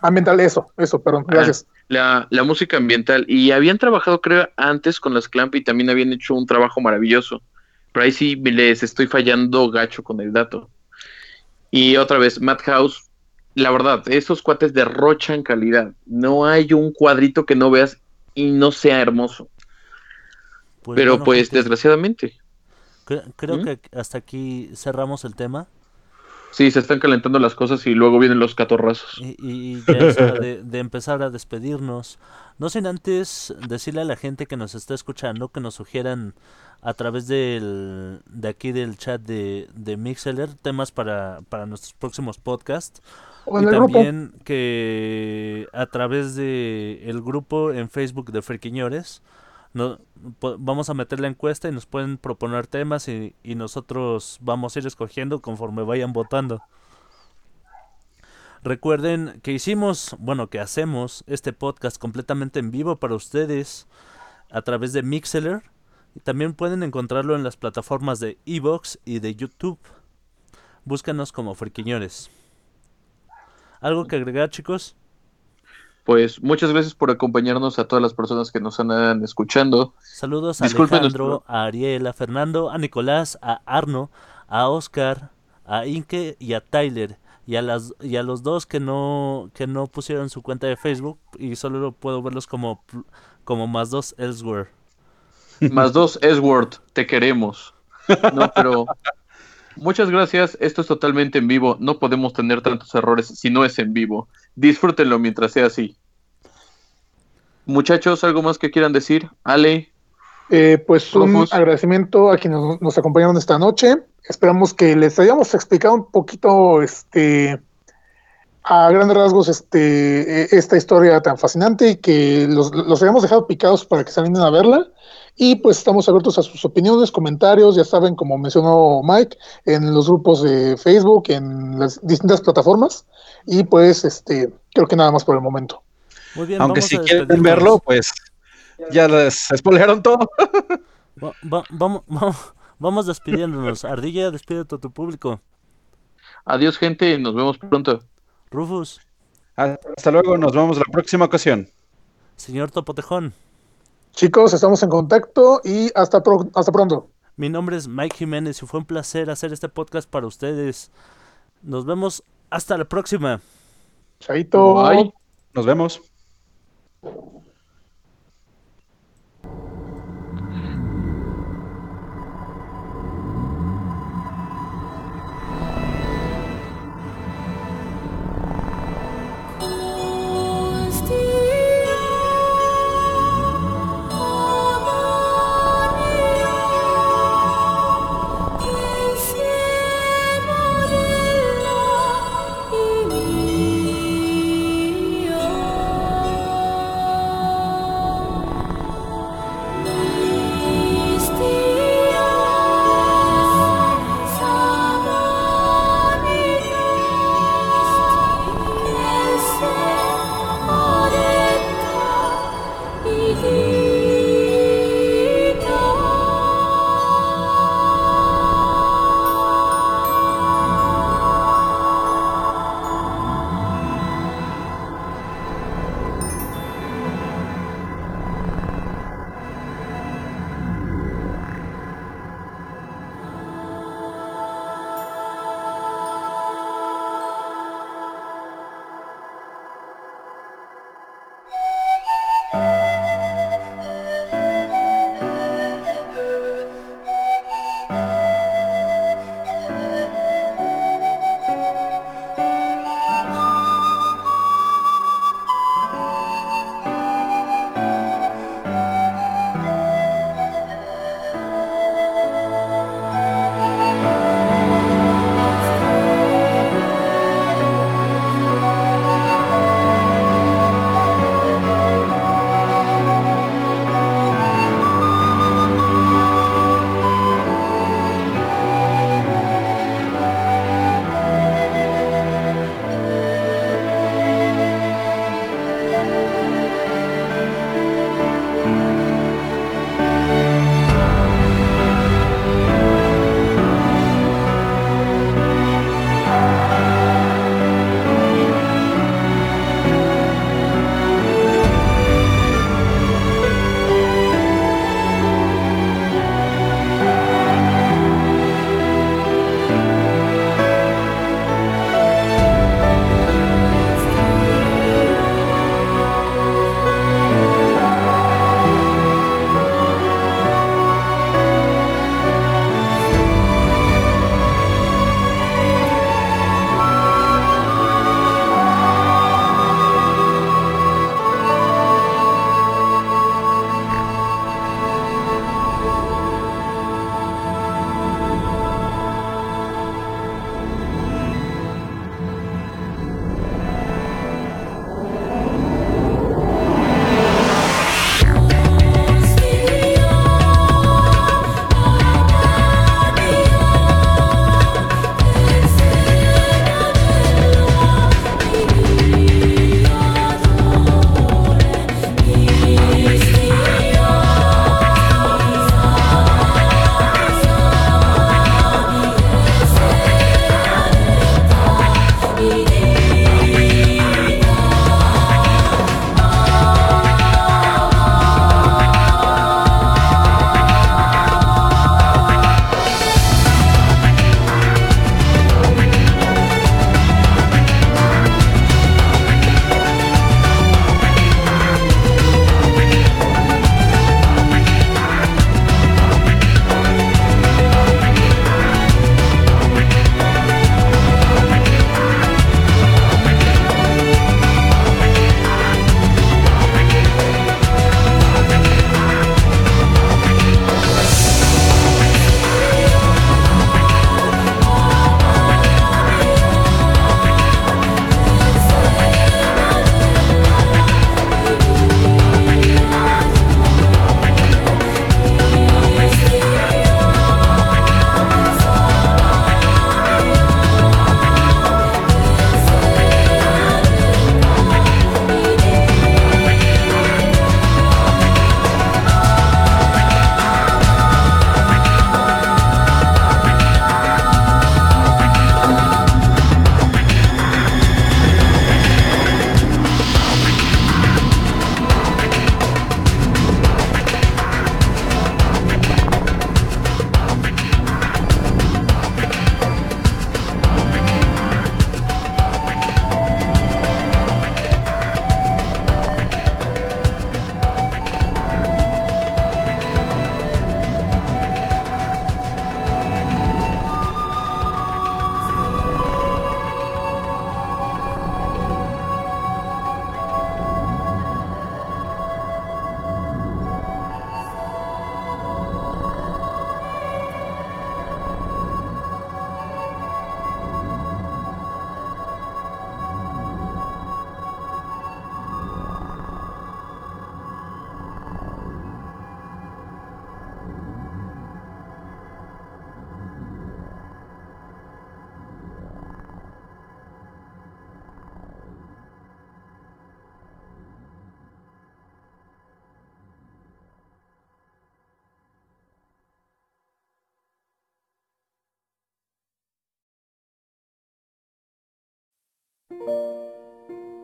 Speaker 1: ambiental, eso, eso, perdón, ah, gracias.
Speaker 3: la, la, música ambiental. Y habían trabajado, creo, antes con las Clamp y también habían hecho un trabajo maravilloso. Pero ahí sí les estoy fallando gacho con el dato. Y otra vez, Madhouse, la verdad, esos cuates derrochan calidad. No hay un cuadrito que no veas y no sea hermoso. Pues Pero pues, desgraciadamente.
Speaker 2: Creo, ¿Mm? que hasta aquí cerramos el tema.
Speaker 3: Sí, se están calentando las cosas y luego vienen los catorrazos.
Speaker 2: Y, ya es hora de, de, empezar a despedirnos. No sin antes decirle a la gente que nos está escuchando que nos sugieran a través del, de aquí del chat de, de Mixeler temas para, para nuestros próximos podcasts. y también que a través de el grupo en Facebook de Frequiñores no, vamos a meter la encuesta y nos pueden proponer temas y, y nosotros vamos a ir escogiendo conforme vayan votando. Recuerden que hicimos, bueno, que hacemos este podcast completamente en vivo para ustedes a través de Mixeler también pueden encontrarlo en las plataformas de Evox y de YouTube. Búscanos como Friquiñores. ¿Algo que agregar, chicos?
Speaker 3: Pues muchas gracias por acompañarnos a todas las personas que nos andan escuchando.
Speaker 2: Saludos a Alejandro, a Ariel, a Fernando, a Nicolás, a Arno, a Oscar, a Inke y a Tyler. Y a, las, y a los dos que no, que no pusieron su cuenta de Facebook y solo puedo verlos como, como más dos elsewhere.
Speaker 3: Más dos, Edward, te queremos. No, pero Muchas gracias. Esto es totalmente en vivo. No podemos tener tantos errores si no es en vivo. Disfrútenlo mientras sea así. Muchachos, ¿algo más que quieran decir? Ale.
Speaker 1: Eh, pues un agradecimiento a quienes nos, acompañaron esta noche. Esperamos que les hayamos explicado un poquito, este, a grandes rasgos, este, e, esta historia tan fascinante y que los, los hayamos dejado picados para que se animen a verla. Y pues estamos abiertos a sus opiniones, comentarios, ya saben, como mencionó Mike, en los grupos de Facebook, en las distintas plataformas. Y pues, este, creo que nada más por el momento.
Speaker 4: Muy bien, Aunque si quieren verlo, pues ya les spoilearon todo.
Speaker 2: vamos, vamos, despidiéndonos. Ardilla, despide a tu público.
Speaker 3: Adiós, gente. Nos vemos pronto.
Speaker 2: Rufus.
Speaker 4: Hasta luego. Nos vemos la próxima ocasión.
Speaker 2: Señor Topotejón.
Speaker 1: Chicos, estamos en contacto y hasta, hasta pronto.
Speaker 2: Mi nombre es Mike Jiménez y fue un placer hacer este podcast para ustedes. Nos vemos hasta la próxima.
Speaker 1: Chaito.
Speaker 4: Bye. Nos vemos.「